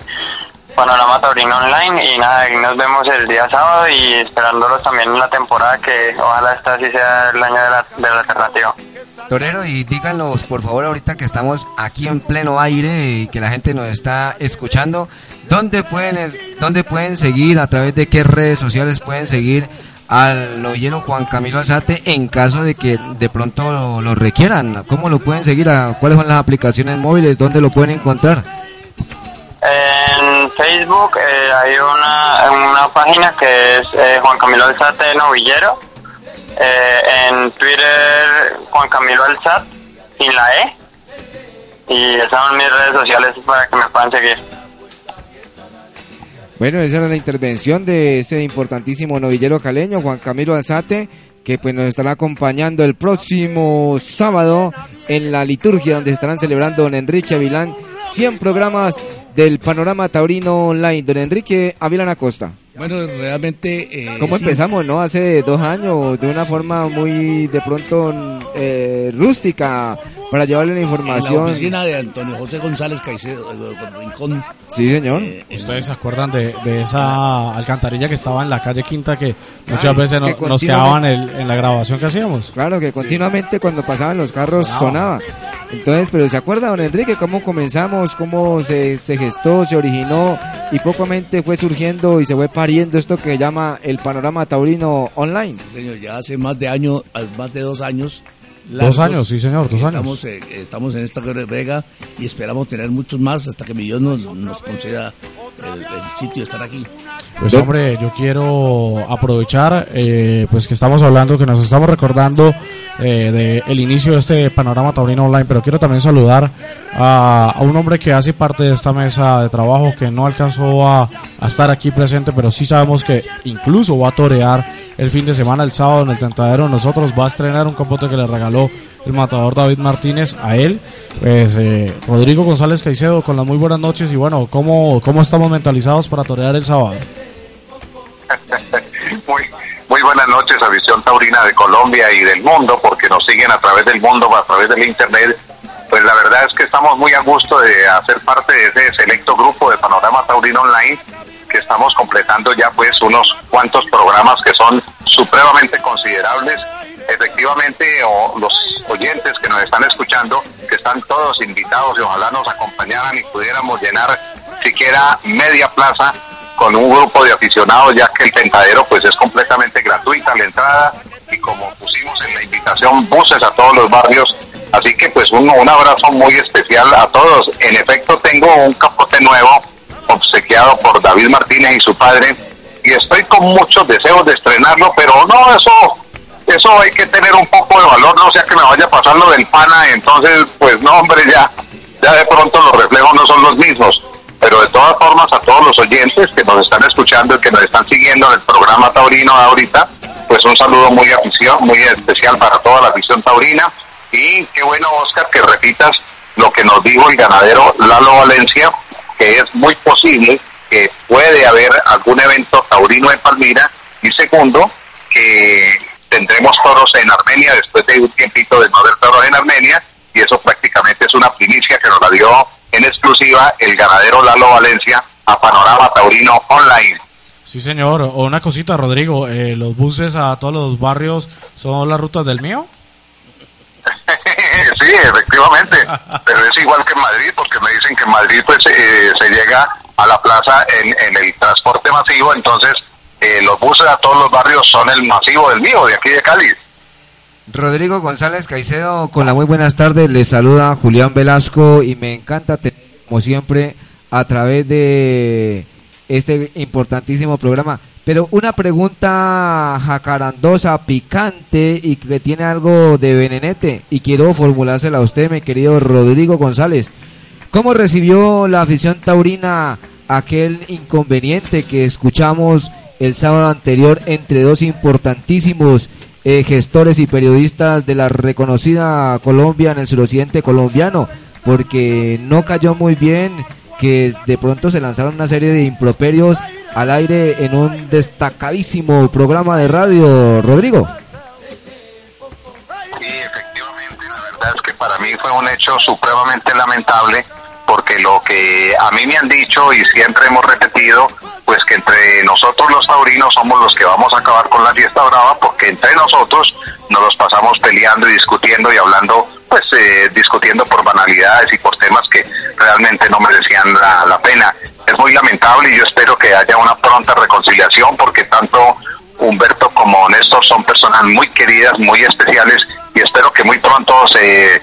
Panorama Taurino Online y nada, nos vemos el día sábado y esperándolos también en la temporada que ojalá esta sí sea el año de la, de la alternativa. Torero, y díganos por favor ahorita que estamos aquí en pleno aire y que la gente nos está escuchando, ¿dónde pueden, dónde pueden seguir, a través de qué redes sociales pueden seguir al novillero Juan Camilo Alzate en caso de que de pronto lo, lo requieran? ¿Cómo lo pueden seguir? ¿Cuáles son las aplicaciones móviles? ¿Dónde lo pueden encontrar? En Facebook eh, hay una, una página que es eh, Juan Camilo Alzate Novillero. Eh, en Twitter Juan Camilo Alzat sin la E. Y esas son mis redes sociales para que me puedan seguir. Bueno, esa era la intervención de ese importantísimo novillero caleño, Juan Camilo Alzate, que pues nos estará acompañando el próximo sábado en la liturgia donde estarán celebrando don Enrique Avilán 100 programas del Panorama Taurino Online. Don Enrique Avilán Acosta. Bueno, realmente... Eh, ¿Cómo sí, empezamos, no? Hace dos años, de una forma muy, de pronto, eh, rústica, para llevarle la En la información. oficina de Antonio José González Caicedo, Rincón. Sí, señor. eh, ¿Ustedes se acuerdan de, de esa alcantarilla que estaba en la calle Quinta que muchas Claro, veces no- que nos continuamente- quedaban en, en la grabación que hacíamos? Claro que continuamente cuando pasaban los carros sonaba. Sonaba. Entonces, pero ¿se acuerda, don Enrique, cómo comenzamos, cómo se, se gestó, se originó y pocamente fue surgiendo y se fue pariendo esto que llama el panorama taurino online? Sí, señor, ya hace más de año, más de dos años. Dos años, sí, señor, dos estamos, eh, estamos en esta vega y esperamos tener muchos más hasta que mi Dios nos, nos conceda el, el sitio de estar aquí. Pues hombre, yo quiero aprovechar, eh, pues que estamos hablando, que nos estamos recordando eh, de el inicio de este panorama taurino online, pero quiero también saludar a, a un hombre que hace parte de esta mesa de trabajo, que no alcanzó a, a estar aquí presente, pero sí sabemos que incluso va a torear el fin de semana, el sábado en el Tentadero, nosotros va a estrenar un capote que le regaló el matador David Martínez a él, pues eh, Rodrigo González Caicedo con las muy buenas noches. Y bueno, ¿cómo, cómo estamos mentalizados para torear el sábado? Muy, muy buenas noches a Visión Taurina de Colombia y del mundo, porque nos siguen a través del mundo, a través del Internet. Pues la verdad es que estamos muy a gusto de hacer parte de ese selecto grupo de Panorama Taurino Online, que estamos completando ya pues unos cuantos programas que son supremamente considerables. Efectivamente, o los oyentes que nos están escuchando, que están todos invitados y ojalá nos acompañaran y pudiéramos llenar siquiera media plaza con un grupo de aficionados, ya que el tentadero pues es completamente gratuita la entrada y como pusimos en la invitación buses a todos los barrios, así que pues un, un abrazo muy especial a todos. En efecto tengo un capote nuevo obsequiado por David Martínez y su padre y estoy con muchos deseos de estrenarlo, pero no, eso eso hay que tener un poco de valor, no sea que me vaya a pasar lo del pana, entonces pues no hombre ya, ya de pronto los reflejos no son los mismos pero de todas formas a todos los oyentes que nos están escuchando y que nos están siguiendo en el programa taurino ahorita, pues un saludo muy afición, muy especial para toda la afición taurina. Y qué bueno Oscar que repitas lo que nos dijo el ganadero Lalo Valencia, que es muy posible que puede haber algún evento taurino en Palmira. Y segundo que tendremos toros en Armenia después de un tiempito de no haber toros en Armenia y eso prácticamente es una primicia que nos la dio en exclusiva el ganadero Lalo Valencia a Panorama Taurino Online. Sí, señor. O una cosita, Rodrigo, eh, los buses a todos los barrios son las rutas del mío. sí, efectivamente, pero es igual que en Madrid, porque me dicen que en Madrid pues eh, se llega a la plaza en, en el transporte masivo, entonces eh, los buses a todos los barrios son el masivo del mío, de aquí de Cali. Rodrigo González Caicedo, con la muy buenas tardes, les saluda Julián Velasco y me encanta tener, como siempre, a través de este importantísimo programa. Pero una pregunta jacarandosa, picante y que tiene algo de venenete y quiero formulársela a usted, mi querido Rodrigo González. ¿Cómo recibió la afición taurina aquel inconveniente que escuchamos el sábado anterior entre dos importantísimos eh, gestores y periodistas de la reconocida Colombia en el suroccidente colombiano? Porque no cayó muy bien que de pronto se lanzaron una serie de improperios al aire en un destacadísimo programa de radio, Rodrigo. Sí, efectivamente, la verdad es que para mí fue un hecho supremamente lamentable porque lo que a mí me han dicho y siempre hemos repetido, pues que entre nosotros los taurinos somos los que vamos a acabar con la fiesta brava porque entre nosotros nos los pasamos peleando y discutiendo y hablando, pues eh, discutiendo por banalidades y por temas que realmente no merecían la, la pena. Es muy lamentable y yo espero que haya una pronta reconciliación porque tanto Humberto como Néstor son personas muy queridas, muy especiales y espero que muy pronto se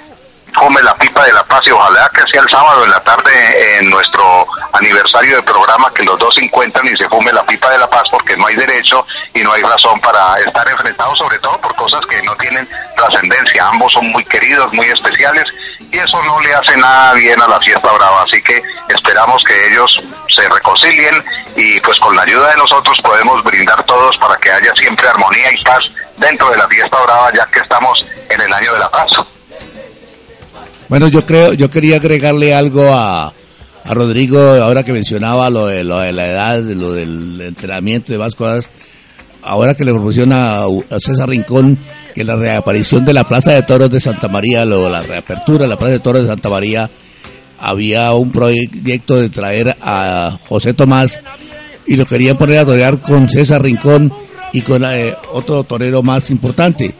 fume la pipa de la paz y ojalá que sea el sábado en la tarde en nuestro aniversario de programa que los dos se encuentran y se fume la pipa de la paz porque no hay derecho y no hay razón para estar enfrentados sobre todo por cosas que no tienen trascendencia. Ambos son muy queridos, muy especiales y eso no le hace nada bien a la fiesta brava. Así que esperamos que ellos se reconcilien y pues con la ayuda de nosotros podemos brindar todos para que haya siempre armonía y paz dentro de la fiesta brava ya que estamos en el año de la paz. Bueno, yo creo, yo quería agregarle algo a, a Rodrigo ahora que mencionaba lo de, lo de la edad, lo del entrenamiento de más cosas. Ahora que le proporciona a César Rincón que la reaparición de la Plaza de Toros de Santa María, lo, la reapertura de la Plaza de Toros de Santa María, había un proyecto de traer a José Tomás y lo querían poner a torear con César Rincón y con eh, otro torero más importante.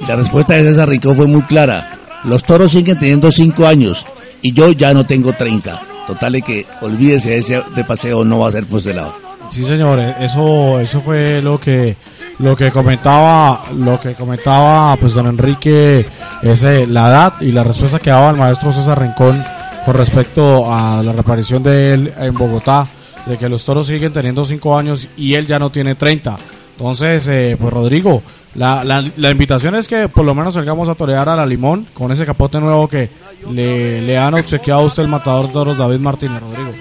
Y la respuesta de César Rincón fue muy clara. Los toros siguen teniendo 5 años y yo ya no tengo 30. Total de que olvídese ese de paseo, no va a ser pues de lado. Sí, señores, eso eso fue lo que lo que comentaba lo que comentaba pues don Enrique ese la edad y la respuesta que daba el maestro César Rincón con respecto a la reaparición de él en Bogotá de que los toros siguen teniendo 5 años y él ya no tiene 30. Entonces, eh, pues Rodrigo, la, la, invitación es que por lo menos salgamos a torear a la Limón con ese capote nuevo que le, le han obsequiado a usted el matador de toros David Martínez, Rodrigo.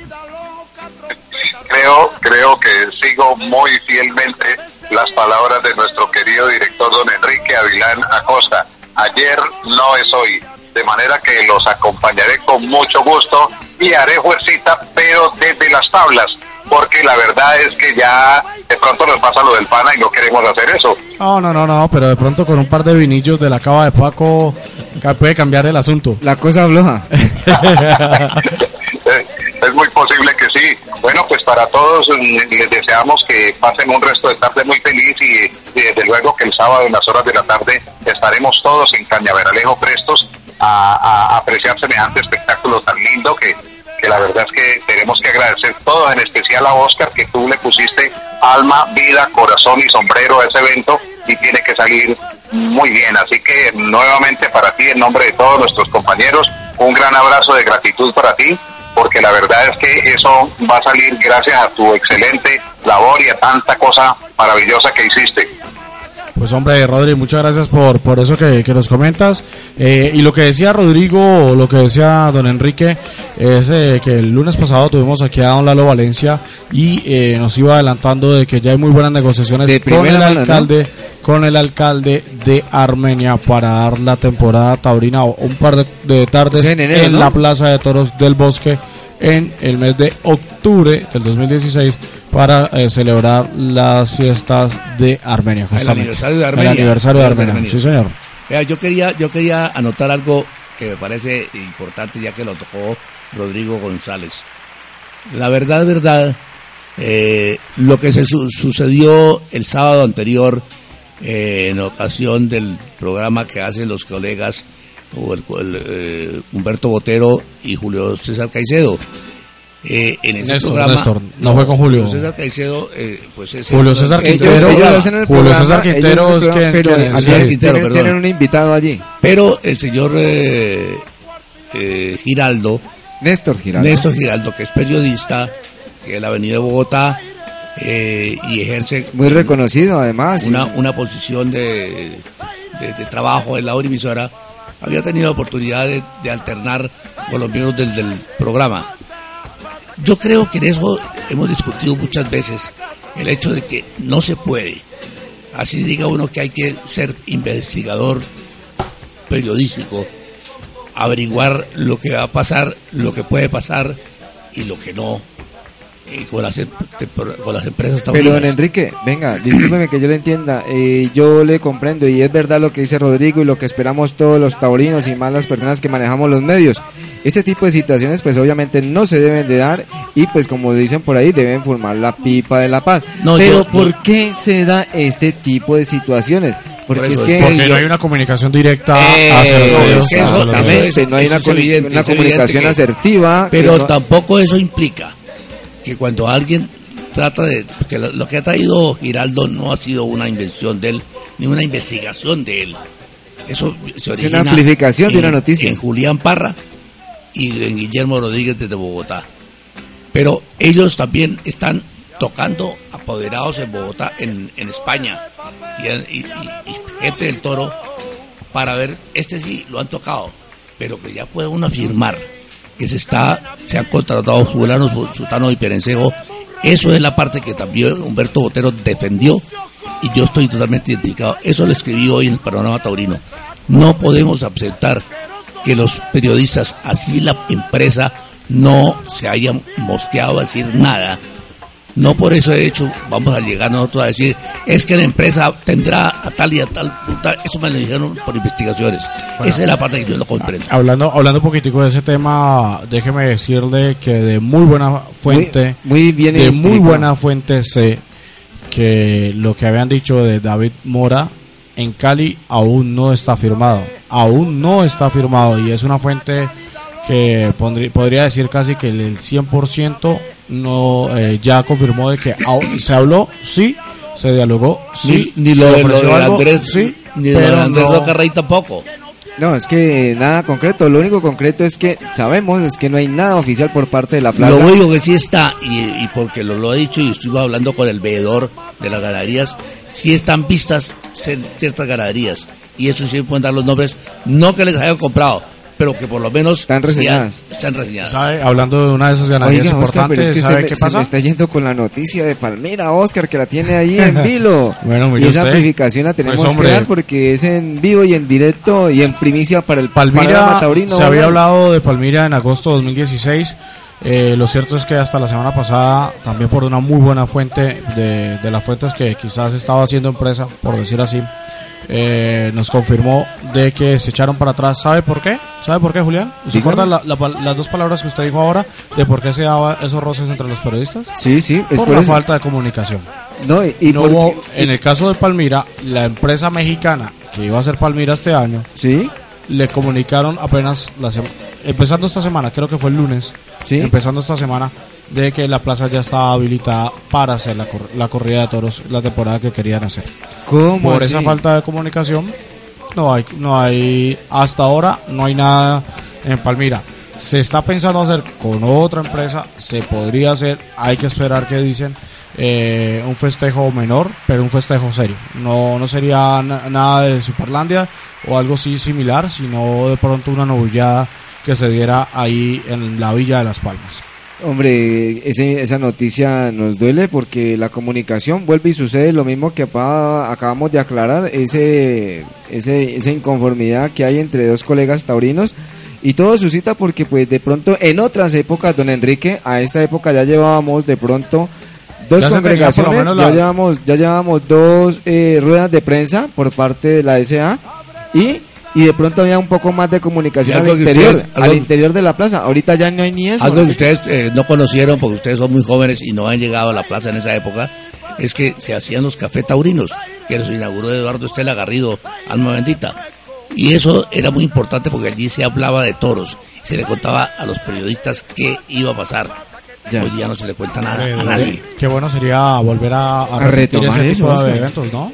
Creo, creo que sigo muy fielmente las palabras de nuestro querido director don Enrique Avilán Acosta. Ayer no es hoy, de manera que los acompañaré con mucho gusto y haré fuercita, pero desde las tablas porque la verdad es que ya de pronto nos pasa lo del pana y no queremos hacer eso. No, no, no, no, pero de pronto con un par de vinillos de la cava de Paco puede cambiar el asunto. La cosa floja. es muy posible que sí. Bueno, pues para todos les deseamos que pasen un resto de tarde muy feliz y, y desde luego que el sábado en las horas de la tarde estaremos todos en Cañaveralejo prestos a, a apreciar semejante espectáculo tan lindo que que la verdad es que tenemos que agradecer todo, en especial a Oscar, que tú le pusiste alma, vida, corazón y sombrero a ese evento y tiene que salir muy bien. Así que nuevamente para ti, en nombre de todos nuestros compañeros, un gran abrazo de gratitud para ti, porque la verdad es que eso va a salir gracias a tu excelente labor y a tanta cosa maravillosa que hiciste. Pues hombre, Rodri, muchas gracias por, por eso que, que nos comentas. Eh, y lo que decía Rodrigo, lo que decía don Enrique, es eh, que el lunes pasado tuvimos aquí a don Lalo Valencia y eh, nos iba adelantando de que ya hay muy buenas negociaciones De con el mano, alcalde, con el alcalde de Armenia para dar la temporada taurina o un par de, de tardes Sí, en enero, ¿no? la Plaza de Toros del Bosque en el mes de octubre del 2016 para eh, celebrar las fiestas de Armenia. El justamente. aniversario de Armenia. El aniversario de El Armenia. Armenia. Sí, señor. Yo quería, yo quería anotar algo que me parece importante ya que lo tocó Rodrigo González. La verdad, verdad, eh, lo que se su- sucedió el sábado anterior eh, en ocasión del programa que hacen los colegas o el, el, eh, Humberto Botero y Julio César Caicedo. Eh, en ese Néstor, programa. Néstor, no fue con Julio. César Caicedo, eh, pues ese- Julio César Quintero. ellos Ellos hacen el Julio programa, César Quintero es pero sí. Quintero, Tienen, tienen un invitado allí. Pero el señor eh, eh, Giraldo, Néstor Giraldo. Néstor Giraldo, que es periodista, que él ha venido de Bogotá eh, y ejerce Muy reconocido, además. una, una posición de, de- de trabajo en la hora emisora, había tenido oportunidad de, de alternar con los miembros del, del programa. Yo creo que en eso hemos discutido muchas veces el hecho de que no se puede. Así diga uno que hay que ser investigador periodístico, averiguar lo que va a pasar, lo que puede pasar y lo que no. Y con las, em- con las empresas Pero don Enrique, venga, discúlpeme que yo le entienda, eh, yo le comprendo y es verdad lo que dice Rodrigo y lo que esperamos todos los taurinos y más las personas que manejamos los medios. Este tipo de situaciones pues obviamente no se deben de dar y pues como dicen por ahí deben formar la pipa de la paz. No, Pero yo- ¿por yo- qué se da este tipo de situaciones? Porque Por eso, es que... Porque no hay una comunicación directa Eh, hacia los no, medios. es que eso hacia los también medios. Exactamente, no hay una, es evidente, comunicación que- asertiva. Pero tampoco eso implica que cuando alguien trata de... Porque lo, que ha traído Giraldo no ha sido una invención de él, ni una investigación de él. Eso se Es origina una amplificación de en- una noticia. En Julián Parra y en Guillermo Rodríguez desde Bogotá. Pero ellos también están tocando apoderados en Bogotá, en, en España, y, y- y- y gente del toro, para ver, este sí lo han tocado, pero que ya puede uno afirmar que se está, se han contratado fulanos, su- sutano y perencejo, eso es la parte que también Humberto Botero defendió y yo estoy totalmente identificado. Eso lo escribí hoy en el panorama taurino. No podemos aceptar que los periodistas, así la empresa, no se hayan mosqueado a decir nada. No por eso de hecho vamos a llegar nosotros a decir, es que la empresa tendrá a tal y a tal, tal. eso me lo dijeron por investigaciones. Esa es la parte que yo no comprendo. Hablando, hablando un poquitico de ese tema, déjeme decirle que de muy buena fuente, Muy- muy bien de muy buena fuente sé que lo que habían dicho de David Mora en Cali aún no está firmado, aún no está firmado y es una fuente que pondrí- podría decir casi que el 100% no eh, ya confirmó de que se habló, sí, se dialogó, sí, ni, ni lo, de, lo ofreció de algo, Andrés, sí, ni lo de pero Andrés no- Roca Rey tampoco. No, es que nada concreto. Lo único concreto es que sabemos es que no hay nada oficial por parte de la plaza. Lo único que sí está, y, y porque lo, lo he dicho y estuve hablando con el veedor de las ganaderías, sí están vistas ciertas ganaderías. Y eso sí pueden dar los nombres, no que les hayan comprado, pero que por lo menos Están reseñadas. están reseñadas. ¿Sabe? Hablando de una de esas ganaderías Oiga, Oscar, pero importantes, es que ¿sabe me, qué se me pasa? está yendo con la noticia de Palmira, Oscar, que la tiene ahí en vilo. Bueno, y esa usted. amplificación la tenemos Pues, que dar porque es en vivo y en directo y en primicia para el Palmira, taurino. se había hablado de Palmira en agosto de 2016. Eh, lo cierto es que hasta la semana pasada, también por una muy buena fuente de, de las fuentes que quizás estaba haciendo empresa, por decir así, eh, nos confirmó de que se echaron para atrás. ¿Sabe por qué? ¿Sabe por qué, Julián? ¿Se acuerda la- la las dos palabras que usted dijo ahora de por qué se daba esos roces entre los periodistas? Sí, sí, es por, por la eso. falta de comunicación. No, y, y No por- hubo- en el caso de Palmira, la empresa mexicana que iba a ser Palmira este año, Sí, le comunicaron apenas la empezando esta semana, creo que fue el lunes, Sí. empezando esta semana, de que la plaza ya estaba habilitada para hacer la, cor- la corrida de toros, la temporada que querían hacer. ¿cómo Por así? esa falta de comunicación, no hay, no hay, hasta ahora no hay nada en Palmira. Se está pensando hacer con otra empresa, se podría hacer, hay que esperar que dicen eh, un festejo menor, pero un festejo serio. No, no sería na- nada de Superlandia o algo así similar, sino de pronto una novillada que se diera ahí en la Villa de las Palmas. Hombre, ese- esa noticia nos duele porque la comunicación vuelve y sucede lo mismo que apa- acabamos de aclarar, ese, ese, esa inconformidad que hay entre dos colegas taurinos y todo suscita porque pues de pronto en otras épocas, don Enrique, a esta época ya llevábamos de pronto dos Ya congregaciones, menos ya la- llevamos, ya llevamos dos eh, ruedas de prensa por parte de la SA y y de pronto había un poco más de comunicación al interior, ustedes- al interior de la plaza. Ahorita ya no hay ni eso. Algo que ustedes eh, no conocieron porque ustedes son muy jóvenes y no han llegado a la plaza en esa época, es que se hacían los cafés taurinos, que los inauguró Eduardo Estela Garrido, alma bendita. Y eso era muy importante porque allí se hablaba de toros, se le contaba a los periodistas qué iba a pasar. Ya. Hoy día no se le cuenta nada a nadie. Qué bueno sería volver a, a A repetir retomar ese eso, tipo de Oscar. eventos, ¿no?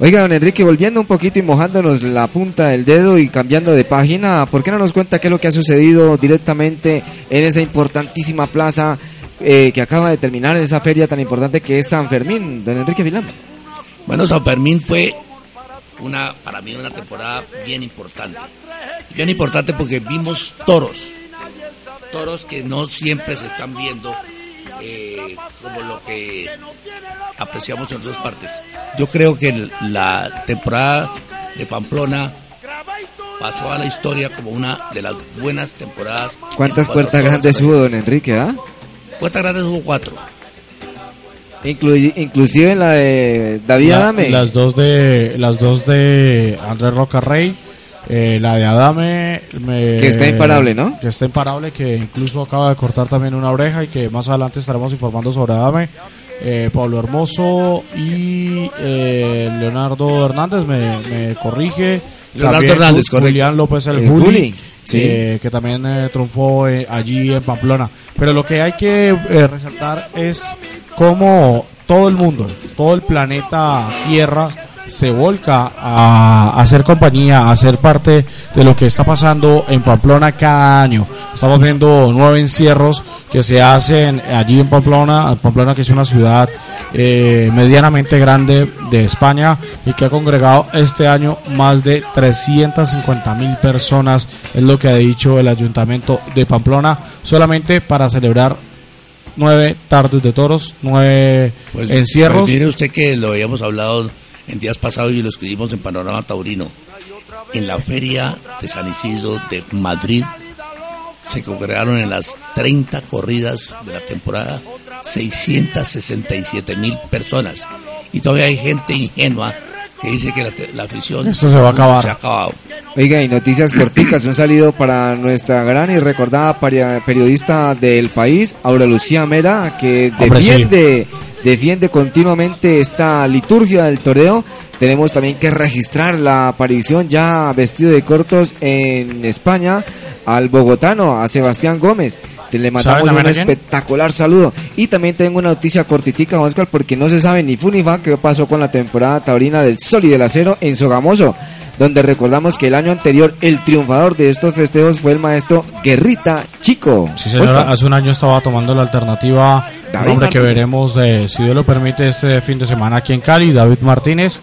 Oiga, don Enrique, volviendo un poquito y mojándonos la punta del dedo y cambiando de página, ¿por qué no nos cuenta qué es lo que ha sucedido directamente en esa importantísima plaza eh, que acaba de terminar esa feria tan importante que es San Fermín, don Enrique Vilán? Bueno, San Fermín fue una, para mí una temporada bien importante. Bien importante porque vimos toros. Toros que no siempre se están viendo eh, como lo que apreciamos en otras partes. Yo creo que la temporada de Pamplona pasó a la historia como una de las buenas temporadas. ¿Cuántas puertas grandes hubo, don Enrique? ¿ah? Puertas grandes hubo cuatro. Inclu- inclusive la de David La- Adame. Las dos de las dos de Andrés Roca Rey, eh, la de Adame me- Que está imparable, ¿no? Que está imparable, que incluso acaba de cortar también una oreja y que más adelante estaremos informando sobre Adame. Eh, Pablo Hermoso y eh, Leonardo Hernández me, me corrige. Leonardo También Hernández, correcto. Julián López el, El Juli, Juli, sí. eh, que también eh, triunfó eh, allí en Pamplona. Pero lo que hay que eh, resaltar es cómo todo el mundo, todo el planeta Tierra se volca a hacer compañía, a ser parte de lo que está pasando en Pamplona cada año. Estamos viendo nueve encierros que se hacen allí en Pamplona, Pamplona que es una ciudad eh, medianamente grande de España y que ha congregado este año más de 350 mil personas, es lo que ha dicho el ayuntamiento de Pamplona, solamente para celebrar nueve tardes de toros, nueve Pues, encierros. pues mire usted que lo habíamos hablado en días pasados y lo escribimos en Panorama Taurino. En la feria de San Isidro de Madrid se congregaron en las 30 corridas de la temporada 667 mil personas. Y todavía hay gente ingenua que dice que la, la afición Esto se va a acabar. se ha acabado. Oiga, y noticias corticas, un saludo para nuestra gran y recordada periodista del país, Aura Lucía Mera, que Hombre, sí. Defiende, continuamente esta liturgia del toreo. Tenemos también que registrar la aparición ya vestido de cortos en España al bogotano, a Sebastián Gómez. Te le mandamos un espectacular saludo. Y también tengo una noticia cortitica, Oscar, porque no se sabe ni fu ni fa qué pasó con la temporada taurina del Sol y del Acero en Sogamoso, donde recordamos que el año anterior el triunfador de estos festejos fue el maestro Guerrita Chico. Sí, señora, Oscar. hace un año estaba tomando la alternativa, un David hombre que veremos, eh, si Dios lo permite, este fin de semana aquí en Cali, David Martínez,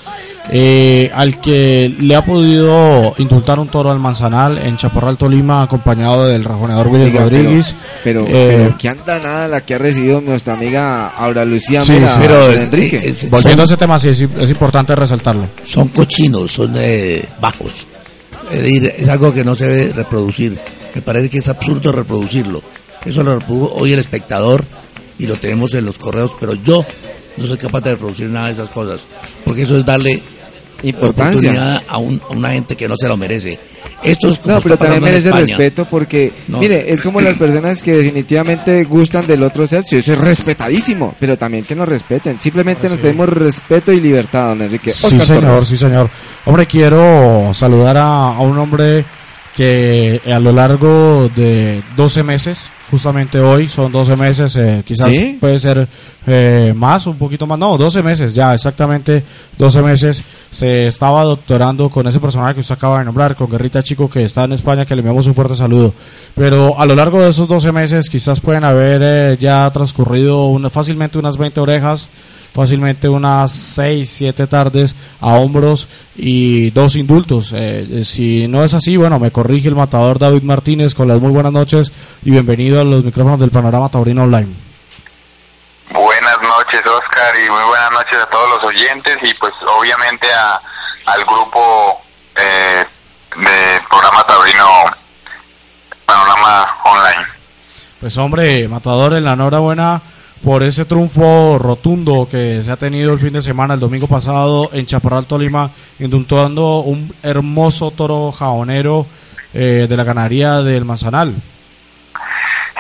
eh, al que le ha podido indultar un toro al Manzanal en Chaparral, Tolima, acompañado del rajoneador William Rodríguez. Pero, pero, Eh, pero qué andanada la que ha recibido nuestra amiga Aura Lucía Sí, Mera, sí. Pero es- Enrique. es- volviendo a ese tema, sí, es, es importante resaltarlo. son cochinos, son eh, bajos. Es decir, es algo que no se debe reproducir. Me parece que es absurdo reproducirlo. Eso lo reprodujo hoy el espectador y lo tenemos en los correos, pero yo no soy capaz de reproducir nada de esas cosas, porque eso es darle Importancia. oportunidad a, un- a una gente que no se lo merece. Esto es como No, pero también merece respeto porque, No. mire, es como las personas que definitivamente gustan del otro sexo, eso es respetadísimo, pero también que nos respeten. Simplemente nos pedimos respeto y libertad, don Enrique. Sí, Oscar señor, Torres. sí, señor. Hombre, quiero saludar a, a un hombre que a lo largo de 12 meses, justamente hoy son 12 meses, eh, quizás ¿Sí? puede ser eh, más, un poquito más, no, 12 meses, ya, exactamente 12 meses, se estaba doctorando con ese personaje que usted acaba de nombrar, con Guerrita Chico, que está en España, que le enviamos un fuerte saludo. Pero a lo largo de esos 12 meses, quizás pueden haber eh, ya transcurrido una- fácilmente unas 20 orejas, fácilmente unas 6, 7 tardes a hombros y dos indultos. Eh, eh, si no es así, bueno, me corrige el matador David Martínez con las muy buenas noches y bienvenido a los micrófonos del Panorama Taurino Online. Buenas noches, Oscar, y muy buenas noches a todos los oyentes y pues obviamente a, al grupo eh, de programa Taurino Panorama Online. Pues hombre, matador, en la enhorabuena por ese triunfo rotundo que se ha tenido el fin de semana, el domingo pasado en Chaparral, Tolima, indultando un hermoso toro jaonero eh, de la ganadería del Manzanal.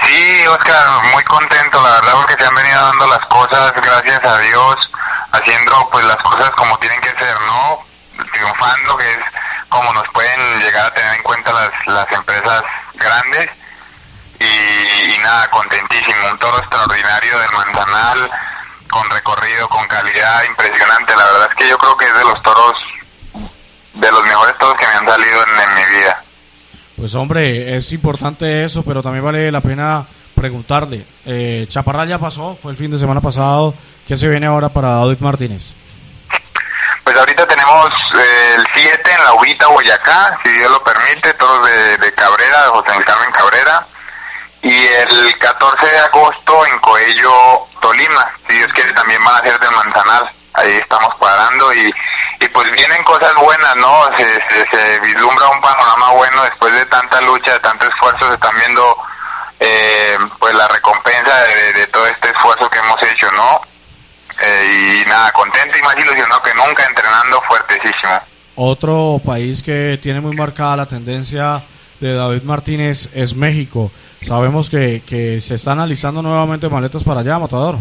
Sí, Oscar, muy contento, la verdad, porque se han venido dando las cosas, gracias a Dios, haciendo pues las cosas como tienen que ser, ¿no? Triunfando, que es como nos pueden llegar a tener en cuenta las, las empresas grandes. Y, y nada, contentísimo. Un toro extraordinario del Manzanal, con recorrido, con calidad impresionante. La verdad es que yo creo que es de los toros, de los mejores toros que me han salido en, en mi vida. Pues hombre, es importante eso, pero también vale la pena preguntarle. Eh, Chaparral ya pasó, fue el fin de semana pasado. ¿Qué se viene ahora para David Martínez? Pues ahorita tenemos eh, el 7 en la Ubita, Boyacá, si Dios lo permite, todos de, de Cabrera, de José Carmen Cabrera. Y el 14 de agosto en Coello, Tolima, si Dios quiere también van a ser del Manzanal. Ahí estamos parando y, y pues vienen cosas buenas, ¿no? Se, se, vislumbra un panorama bueno después de tanta lucha, de tanto esfuerzo, se están viendo eh, pues la recompensa de, de todo este esfuerzo que hemos hecho, ¿no? Eh, y nada, contento y más ilusionado que nunca, entrenando fuertesísimo. Otro país que tiene muy marcada la tendencia de David Martínez es México. Sabemos que, que se están alistando nuevamente maletas para allá, Matador.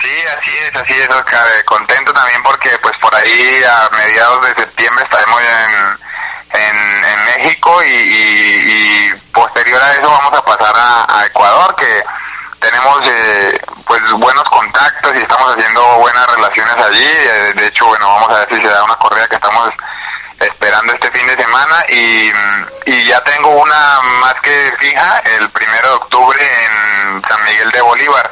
Sí, así es, así es, Oscar. Eh, Contento también porque pues por ahí a mediados de septiembre estaremos en, en, en México y, y- posterior a eso vamos a pasar a, a Ecuador que tenemos eh, pues buenos contactos y estamos haciendo buenas relaciones allí. Eh, de hecho, bueno, vamos a ver si se da una correa que estamos esperando este fin de semana y, y ya una más que fija el primero de octubre en San Miguel de Bolívar.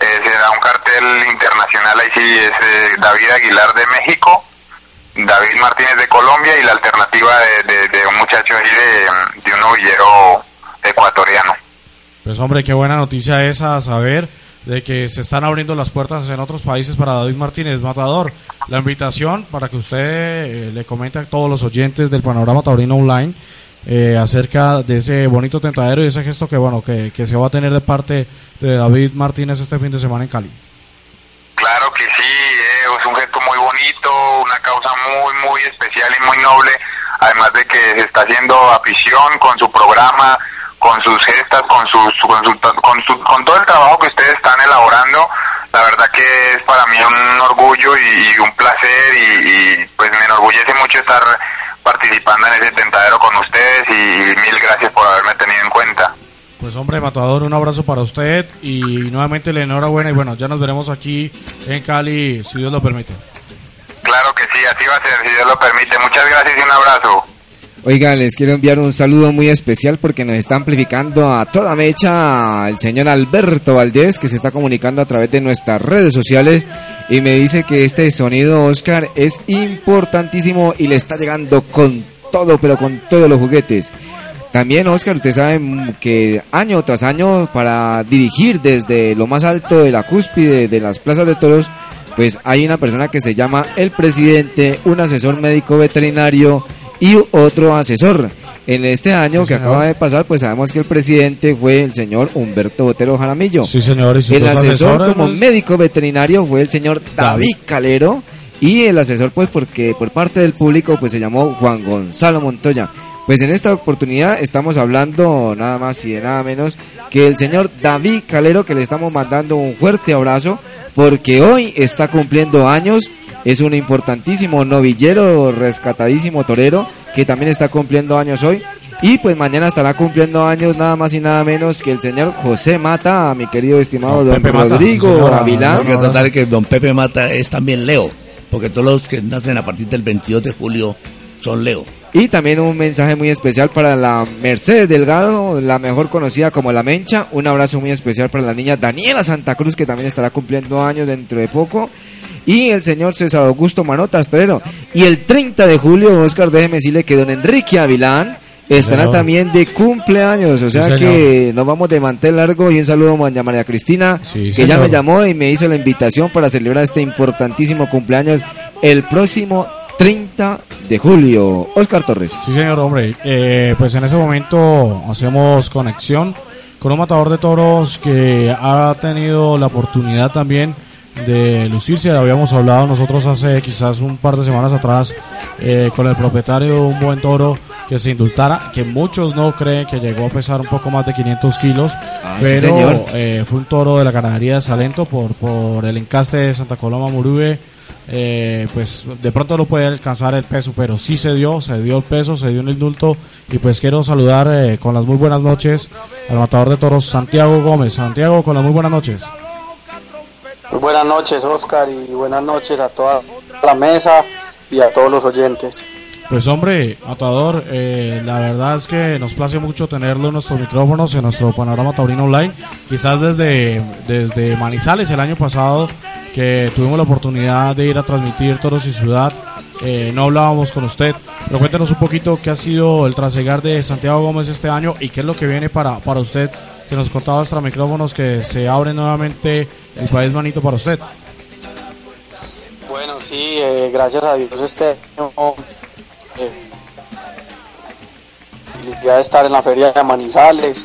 Eh, se da un cartel internacional, ahí sí es eh, David Aguilar de México, David Martínez de Colombia y la alternativa de, un muchacho ahí de, de un novillero ecuatoriano. Pues hombre, qué buena noticia esa, saber de que se están abriendo las puertas en otros países para David Martínez Matador. La invitación para que usted eh, le comente a todos los oyentes del Panorama Taurino Online eh, acerca de ese bonito tentadero y ese gesto que bueno que, que se va a tener de parte de David Martínez este fin de semana en Cali. Claro que sí, eh, es un gesto muy bonito, una causa muy, muy especial y muy noble, además de que se está haciendo afición con su programa, con sus gestas, con, sus, con, su- con, su- con todo el trabajo que ustedes están elaborando. La verdad que es para mí un orgullo y, un placer y, y, pues me enorgullece mucho estar participando en ese tentadero con ustedes y, y mil gracias por haberme tenido en cuenta. Pues hombre, Matador, un abrazo para usted y nuevamente la enhorabuena y bueno, ya nos veremos aquí en Cali si Dios lo permite. Claro que sí, así va a ser, si Dios lo permite. Muchas gracias y un abrazo. Oiga, les quiero enviar un saludo muy especial porque nos está amplificando a toda mecha el señor Alberto Valdés que se está comunicando a través de nuestras redes sociales y me dice que este sonido Oscar es importantísimo y le está llegando con todo, pero con todos los juguetes. También Oscar, usted sabe mm, que año tras año para dirigir desde lo más alto de la cúspide de las plazas de toros, pues hay una persona que se llama el presidente, un asesor médico veterinario y otro asesor. En este año que acaba de pasar, pues sabemos que el presidente fue el señor Humberto Botero Jaramillo. Sí, señor, y El asesor como pues, médico veterinario fue el señor David Calero y el asesor pues porque por parte del público pues se llamó Juan Gonzalo Montoya. Pues en esta oportunidad estamos hablando nada más y de nada menos que el señor David Calero que le estamos mandando un fuerte abrazo porque hoy está cumpliendo años, es un importantísimo novillero, rescatadísimo torero que también está cumpliendo años hoy y pues mañana estará cumpliendo años nada más y nada menos que el señor José Mata, mi querido estimado don, Pepe Rodrigo. Avilán. Hay que tratar que don Pepe Mata es también Leo, porque todos los que nacen a partir del 22 de julio son Leo. Y también un mensaje muy especial para la Mercedes Delgado, la mejor conocida como La Mencha. Un abrazo muy especial para la niña Daniela Santa Cruz, que también estará cumpliendo años dentro de poco. Y el señor César Augusto Manota Astrero. Y el 30 de julio, Oscar, déjeme decirle que don Enrique Avilán estará también de cumpleaños. O sea que nos vamos de mantel largo. Y un saludo a María Cristina, Sí, que ya me llamó y me hizo la invitación para celebrar este importantísimo cumpleaños el próximo 30 de julio. Oscar Torres. Sí, señor, hombre. Eh, pues en ese momento hacemos conexión con un matador de toros que ha tenido la oportunidad también de lucirse. Habíamos hablado nosotros hace quizás un par de semanas atrás eh, con el propietario de un buen toro que se indultara, que muchos no creen que llegó a pesar un poco más de 500 kilos, Ah, sí, pero señor. eh, fue un toro de la ganadería de Salento por, por el encaste de Santa Coloma Murube eh, pues de pronto no puede alcanzar el peso, pero sí se dio, se dio el peso, se dio el indulto y pues quiero saludar eh, con las muy buenas noches al matador de toros Santiago Gómez. Santiago, con las muy buenas noches. Buenas noches, Oscar, y buenas noches a toda la mesa y a todos los oyentes. Pues hombre, Matador, eh, la verdad es que nos place mucho tenerlo en nuestros micrófonos, en nuestro panorama taurino online. Quizás desde, desde Manizales el año pasado, que tuvimos la oportunidad de ir a transmitir Toros y Ciudad, eh, no hablábamos con usted. Pero cuéntenos un poquito qué ha sido el trasegar de Santiago Gómez este año y qué es lo que viene para, para usted, que nos contaba nuestros micrófonos que se abre nuevamente el país manito para usted. Bueno, sí, eh, gracias a Dios este año eh, de estar en la feria de Manizales.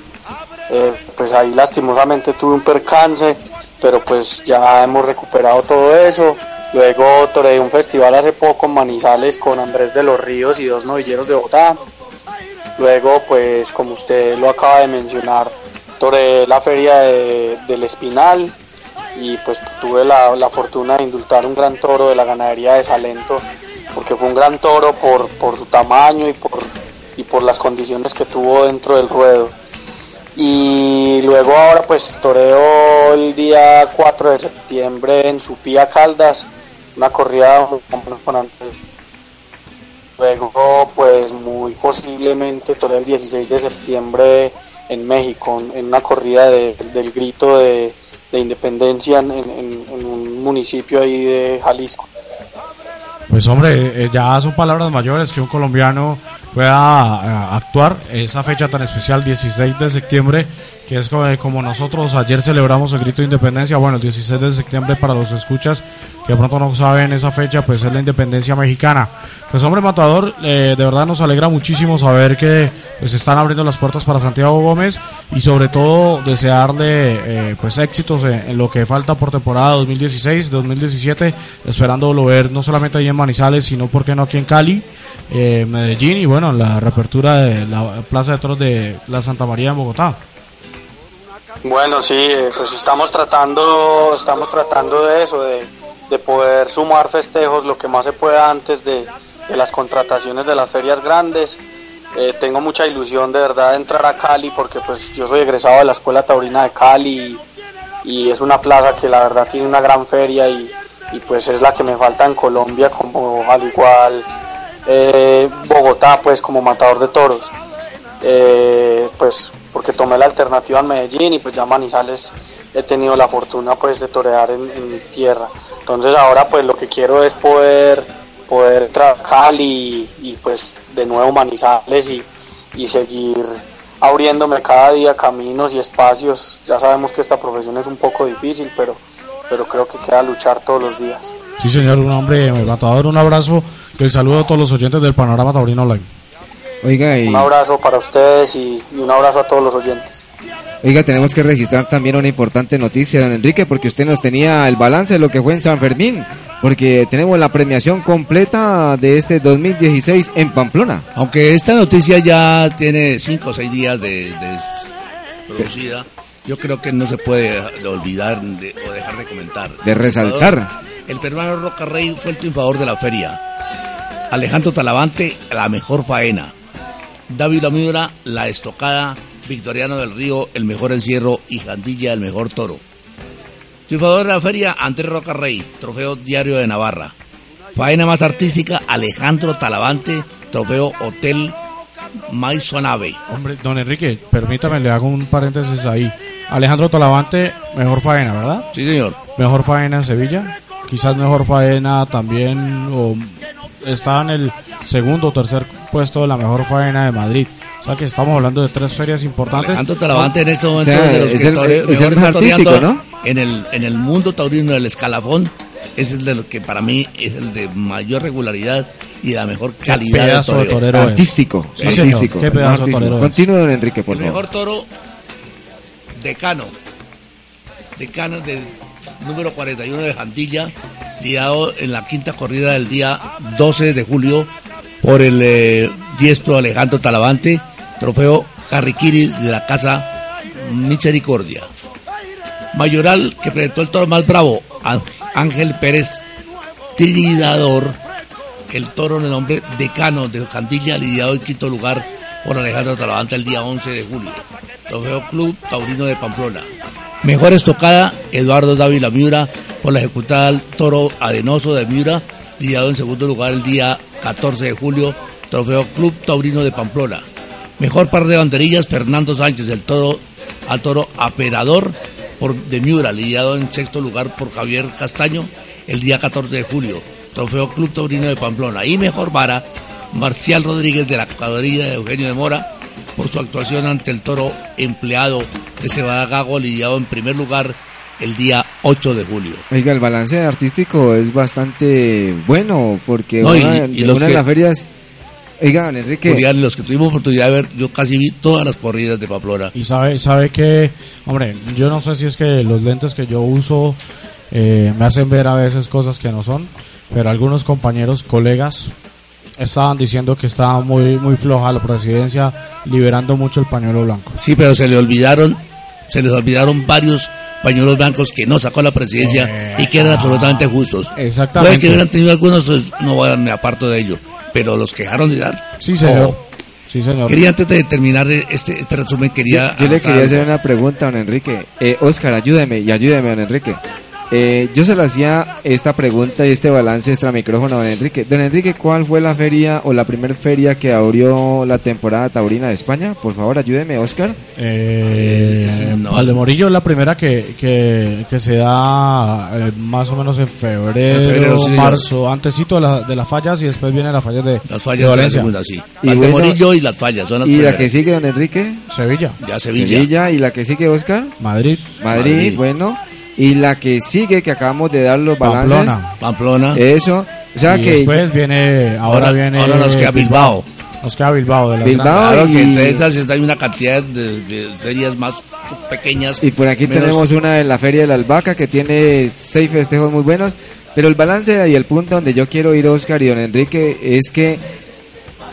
Eh, pues ahí lastimosamente tuve un percance, pero pues ya hemos recuperado todo eso. Luego toreé un festival hace poco en Manizales con Andrés de los Ríos y dos novilleros de Bogotá. Luego, pues como usted lo acaba de mencionar, toreé la feria de- del Espinal y pues tuve la, la fortuna de indultar un gran toro de la ganadería de Salento porque fue un gran toro por, por su tamaño y por, y por las condiciones que tuvo dentro del ruedo. Y luego ahora pues toreo el día 4 de septiembre en Supía Caldas, una corrida con antes. Luego pues muy posiblemente toreo el 16 de septiembre en México, en una corrida de- del grito de, de independencia en- en- en un municipio ahí de Jalisco. Pues hombre, eh, ya son palabras mayores que un colombiano pueda eh, actuar esa fecha tan especial, 16 de septiembre, que es como, como nosotros ayer celebramos el grito de independencia, bueno, el 16 de septiembre para los escuchas que pronto no saben esa fecha, pues es la independencia mexicana. Pues hombre, Matador, eh, de verdad nos alegra muchísimo saber que pues están abriendo las puertas para Santiago Gómez y sobre todo desearle eh, pues éxitos en, lo que falta por temporada 2016, 2017, esperándolo ver no solamente ahí en Manizales, sino porque no aquí en Cali, eh, Medellín y bueno, en la reapertura de la Plaza de Toros de la Santa María en Bogotá. Bueno, sí, eh, pues estamos tratando, estamos tratando de eso, de, de poder sumar festejos lo que más se pueda antes de, de las contrataciones de las ferias grandes. Eh, tengo mucha ilusión de verdad de entrar a Cali porque pues yo soy egresado de la Escuela Taurina de Cali y, es una plaza que la verdad tiene una gran feria y, y, pues es la que me falta en Colombia como al igual eh, Bogotá pues como matador de toros. Pues porque tomé la alternativa en Medellín y pues ya Manizales he tenido la fortuna pues de torear en, en tierra. Entonces ahora pues lo que quiero es poder poder y, y, pues de nuevo Manizales y, y seguir abriéndome cada día caminos y espacios. Ya sabemos que esta profesión es un poco difícil, pero pero creo que queda luchar todos los días. Sí, señor, un hombre matador, un abrazo y el saludo a todos los oyentes del Panorama Taurino Online. Oiga, y, Un abrazo para ustedes y, y un abrazo a todos los oyentes. oiga, tenemos que registrar también una importante noticia, don Enrique, porque usted nos tenía el balance de lo que fue en San Fermín, porque tenemos la premiación completa de este 2016 en Pamplona. Aunque esta noticia ya tiene cinco o seis días de, de producida, yo creo que no se puede olvidar de- o dejar de comentar. De resaltar. El peruano Roca Rey fue el triunfador de la feria. Alejandro Talavante, la mejor faena. David Lamura, la estocada. Victoriano del Río, el mejor encierro. Y Jandilla, el mejor toro. Triunfador de la feria, Andrés Roca Rey, trofeo diario de Navarra. Faena más artística, Alejandro Talavante, trofeo Hotel Maisonave. Hombre, don Enrique, permítame, le hago un paréntesis ahí. Alejandro Talavante, mejor faena, ¿verdad? Sí, señor. Mejor faena en Sevilla. Quizás mejor faena también, o está en el segundo o tercer puesto de la mejor faena de Madrid. O sea que estamos hablando de tres ferias importantes. Alejandro Talavante en este momento O sea, es de los es que el- tore- es el mejor más está toreando artístico, ¿no? En el, en el mundo taurino del escalafón, es el de los que para mí es el de mayor regularidad y la mejor calidad de pedazo de toreo. torero. Artístico, Sí, artístico. qué pedazo de torero don Enrique, por El favor. mejor toro, decano. Decano del número 41 de Jandilla, liado en la quinta corrida del día 12 de julio por el eh, diestro Alejandro Talavante, trofeo Harriquiri de la casa Misericordia. Mayoral, que presentó el toro más bravo, Ángel Pérez, Trinidador, el toro de nombre Decano de Candilla, lidiado en quinto lugar por Alejandro Talavante el día 11 de julio. Trofeo Club Taurino de Pamplona. Mejor estocada, Eduardo Dávila Miura, por la ejecutada al toro arenoso de Miura, lidiado en segundo lugar el día 14 de julio, Trofeo Club Taurino de Pamplona. Mejor par de banderillas, Fernando Sánchez, el toro al toro aperador por, de Miura, lidiado en sexto lugar por Javier Castaño el día 14 de julio. Trofeo Club Taurino de Pamplona. Y mejor vara, Marcial Rodríguez de la cuadrilla de Eugenio de Mora, por su actuación ante el toro empleado de Cebada Gago, lidiado en primer lugar el día 8 de julio. Oiga, el balance artístico es bastante bueno, porque No, y- una, y de los una de que- las ferias... Oiga, Enrique... Julián, los que tuvimos oportunidad de ver, yo casi vi todas las corridas de Pamplona. Y sabe, sabe que, hombre, yo no sé si es que los lentes que yo uso eh, me hacen ver a veces cosas que no son, pero algunos compañeros, colegas, estaban diciendo que estaba muy, muy floja la presidencia, liberando mucho el pañuelo blanco. Sí, pero se le olvidaron, se les olvidaron varios pañuelos blancos que no sacó la presidencia y que eran absolutamente justos. Exactamente. Puede que hubieran tenido algunos, pues, no voy a me aparto de ello, pero los que dejaron de dar. Sí, señor. Oh. Sí, señor. Quería antes de terminar este, este resumen, Yo, quería... yo le anotar quería hacer una pregunta a don Enrique. Eh, Oscar, ayúdeme y ayúdeme, don Enrique. Eh, yo se le hacía esta pregunta y este balance extra micrófono a don Enrique. Don Enrique, ¿cuál fue la feria o la primera feria que abrió la temporada taurina de España? Por favor, ayúdeme, Oscar. Eh, No. Valdemorillo es la primera que, que, que se da eh, más o menos en febrero, En febrero, sí, señor. marzo, antesito de, la- de las fallas y después vienen las fallas de, Las fallas de la Valencia. segunda, sí. Y Valdemorillo bueno, y las fallas son las ¿Y la que sigue, don Enrique? Sevilla, Ya Sevilla. ¿Y la que sigue, Oscar? Madrid, Madrid, Madrid. bueno. Y la que sigue, que acabamos de dar los balances. Pamplona. Pamplona. Eso. O sea y que después viene, ahora, ahora, viene ahora nos queda Bilbao. Nos queda Bilbao de las Bilbao. Claro que entre estas hay una cantidad de, de ferias más pequeñas. Y por aquí menos- tenemos una en la Feria de la Albahaca que tiene seis festejos muy buenos. Pero el balance y el punto donde yo quiero ir, Oscar y don Enrique, es que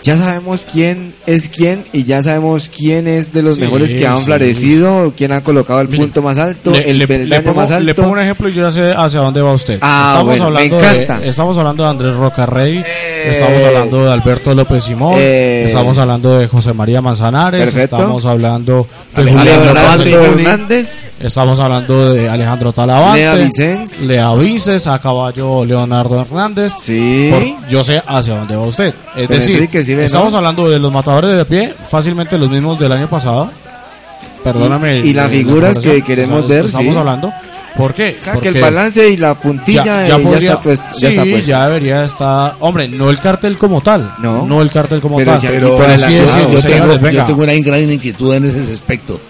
ya sabemos quién es quién y ya sabemos quién es de los Sí, mejores que han sí. florecido, quién ha colocado el punto más alto, Le, el le- peldaño le pongo, más alto. le pongo un ejemplo y yo ya sé hacia dónde va usted. Ah, estamos, bueno, me hablando encanta. De, estamos hablando de Andrés Rocarrey, Eh. estamos hablando de Alberto López Simón, Eh. estamos hablando de José María Manzanares, Perfecto. estamos hablando de Alejandro Hernández, estamos hablando de Alejandro Talavante, Lea Vicens. Lea Vices, a caballo Leonardo Hernández. Sí. Por- yo sé hacia dónde va usted. Es Pero decir, Enrique, ¿sí estamos no? hablando de los matadores de pie, fácilmente los mismos del año pasado. Perdóname. Y- y las eh, la figuras que queremos O sea, ver, Estamos sí. hablando. ¿Por qué? O sea, Porque que el balance y la puntilla eh, ya, podría- está pues, ya sí, está puesto. ya debería estar. Hombre, no el cartel como tal. No. No el cartel como Pero tal. si Pero Aquí todo yo, tengo, yo tengo una gran inquietud en ese aspecto.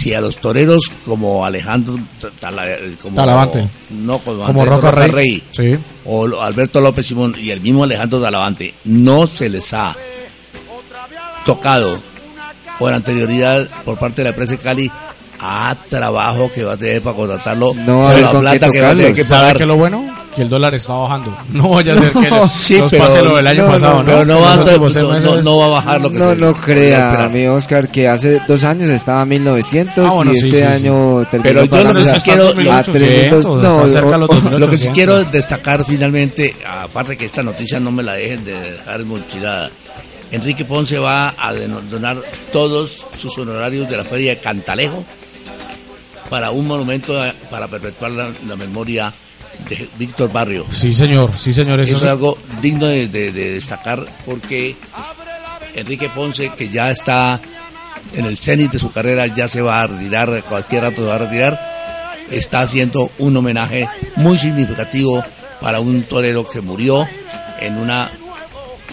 Si a los toreros como Alejandro Tala- como, Talavante. no, como, como Roca Rey. Rey, Sí. o Alberto López Simón y el mismo Alejandro Talavante no se les ha tocado con anterioridad por parte de la empresa de Cali a trabajo que va a tener para contratarlo No la con qué plata que va a tener que ¿Sabe pagar qué es lo bueno? Que el dólar está bajando. No vaya a ser que No, les- sí, nos pero- pase lo del año no, pasado, ¿no? pero no va, a- Los últimos seis no, no- meses- no va a bajar lo que No, se no crea, mi Oscar, que hace dos años estaba a 1900 Ah, bueno, y sí, este sí, sí. año terminó Pero yo lo que sí quiero- a 300, no, está cerca a los o- o- 2800. Lo que sí quiero destacar finalmente, aparte que esta noticia no me la dejen de dejar mochilada, Enrique Ponce va a donar todos sus honorarios de la feria de Cantalejo para un monumento eh, para perpetuar la, la memoria de Víctor Barrio. Sí, señor, sí, señor. Eso Eso es algo digno de, de- de destacar porque Enrique Ponce, que ya está en el cenit de su carrera, ya se va a retirar, cualquier rato se va a retirar, está haciendo un homenaje muy significativo para un torero que murió en una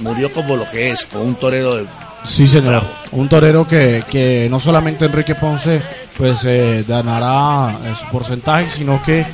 murió como lo que es, con un torero de Sí, señor. Un torero que, que no solamente Enrique Ponce pues eh, ganará eh, su porcentaje, sino que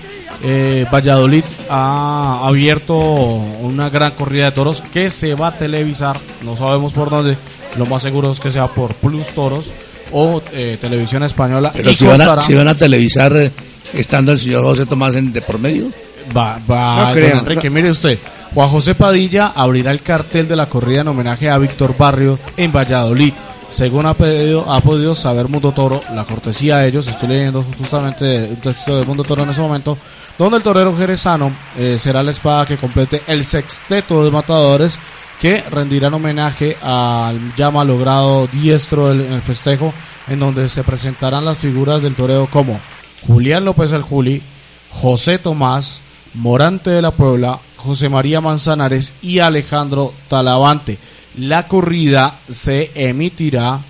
eh, Valladolid ha abierto una gran corrida de toros que se va a televisar, no sabemos por dónde, lo más seguro es que sea por Plus Toros o eh, Televisión Española. pero y si van, a, contará- si van a televisar eh, estando el señor José Tomás en, de por medio. Va, va, No creo, Enrique, no. mire usted. Juan José Padilla abrirá el cartel de la corrida en homenaje a Víctor Barrio en Valladolid. Según ha, pedido, ha podido saber Mundo Toro, la cortesía de ellos, estoy leyendo justamente un texto de Mundo Toro en ese momento, donde el torero jerezano eh, será la espada que complete el sexteto de matadores que rendirán homenaje al ya malogrado diestro en el festejo, en donde se presentarán las figuras del toreo como Julián López el Juli, José Tomás, Morante de la Puebla, José María Manzanares y Alejandro Talavante. La corrida se emitirá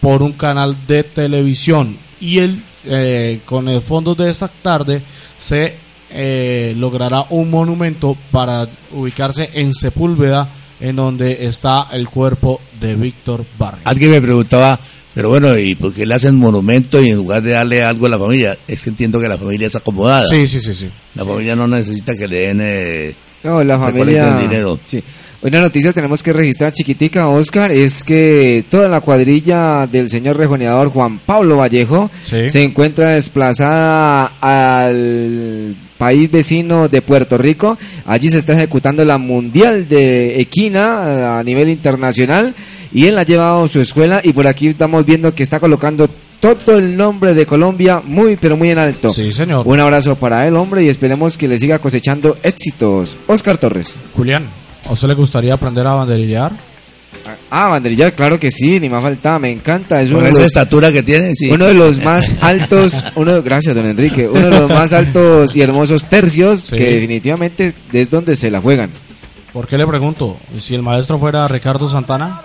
por un canal de televisión y el, eh, con el fondo de esta tarde se eh, logrará un monumento para ubicarse en Sepúlveda en donde está el cuerpo de Víctor Barrio. Alguien me preguntaba, pero bueno, ¿y por qué le hacen monumento y en lugar de darle algo a la familia? Es que entiendo que la familia es acomodada. Sí, sí, sí, sí. La familia no necesita que le den... Eh, No, la familia. dinero. Sí. Una noticia tenemos que registrar chiquitica, Oscar, es que toda la cuadrilla del señor rejoneador Juan Pablo Vallejo Sí. se encuentra desplazada al país vecino de Puerto Rico. Allí se está ejecutando la Mundial de Equina eh, a nivel internacional y él ha llevado su escuela y por aquí estamos viendo que está colocando todo el nombre de Colombia muy pero muy en alto. Sí, señor. Un abrazo para él, hombre, y esperemos que le siga cosechando éxitos. Oscar Torres. Julián, ¿a usted le gustaría aprender a banderillar? Ah, banderillar, claro que sí, ni más faltaba, me encanta. Es uno Con de, esa los, estatura que tiene, sí. uno de los más altos, uno, gracias don Enrique, uno de los más altos y hermosos tercios Sí. que definitivamente es donde se la juegan. ¿Por qué le pregunto? Si el maestro fuera Ricardo Santana,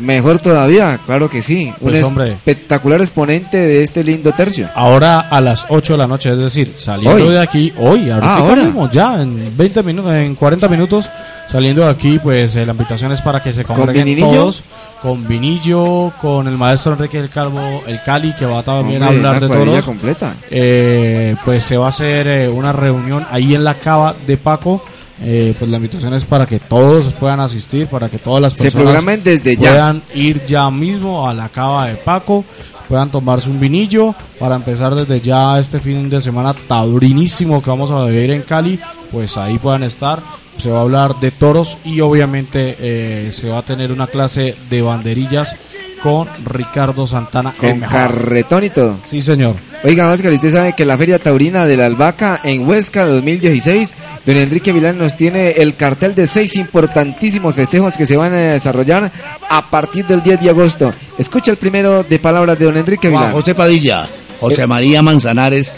Mejor todavía, claro que sí. Un Pues, hombre. espectacular exponente de este lindo tercio. ahora a las 8 de la noche, es decir, saliendo Hoy. de aquí, hoy, ahorita Ah, ahora. mismo, ya en 20 minutos, en 40 minutos, saliendo de aquí, pues eh, la invitación es para que se congreguen todos, con Vinillo, con el maestro Enrique del Calvo, el Cali, que va también a hablar de toros. completa. Eh, pues se va a hacer eh, una reunión ahí en la cava de Paco. Eh, pues la invitación es para que todos puedan asistir, para que todas las Se personas programen desde ya. puedan ir ya mismo a la cava de Paco, puedan tomarse un vinillo para empezar desde ya este fin de semana taurinísimo que vamos a vivir en Cali, pues ahí puedan estar. Se va a hablar de toros y obviamente eh, se va a tener una clase de banderillas con Ricardo Santana. el Con mejor. carretón y todo. Sí, señor. Oiga, Oscar, usted sabe que la Feria Taurina de la Albahaca en Huesca 2016, don Enrique Vilán nos tiene el cartel de seis importantísimos festejos que se van a desarrollar a partir del 10 de agosto. Escucha el primero de palabras de don Enrique Juan Vilán. José Padilla, José María Manzanares,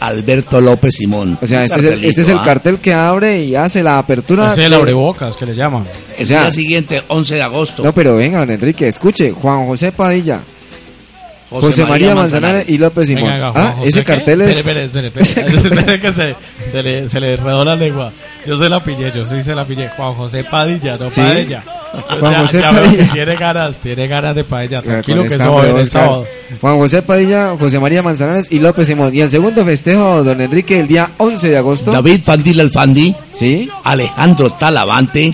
Alberto López Simón. O sea, este es, el, este es el ¿ah? cartel que abre y hace la apertura. Es el abrebocas que le llaman. El o sea- día siguiente, 11 de agosto. No, pero venga, don Enrique, escuche. Juan José Padilla, José, María, Manzanares y López Simón. Venga, venga, ah, ese cartel es... Espere, espere, espere, espere. Espere que se, se le, se le enredó la lengua. Yo se la pillé, yo sí se la pillé. Juan José Padilla, no ¿Sí? Padilla. Juan Ya- José ya Padilla. Tiene ganas, tiene ganas de Padilla. Tranquilo que eso va el sábado. Juan José Padilla, José María Manzanares y López Simón. Y el segundo festejo, don Enrique, el día 11 de agosto. David Fandil Alfandi, Sí. Alejandro Talavante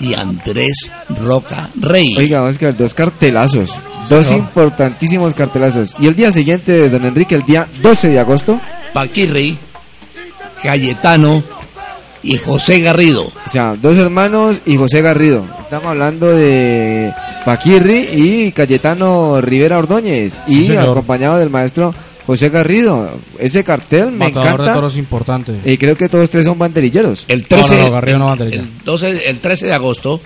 y Andrés Roca Rey. Oiga, Oscar, dos cartelazos. Dos importantísimos cartelazos. Y el día siguiente de don Enrique, el día 12 de agosto. Paquirri, Cayetano y José Garrido. O sea, dos hermanos y José Garrido. Estamos hablando de Paquirri y Cayetano Rivera Ordóñez. Sí, y señor. acompañado del maestro José Garrido. Ese cartel me Matador de encanta. toros importante. Y creo que todos tres son banderilleros. El 13, No, no, no, Garrido no banderilla. el, 12, el 13 de agosto,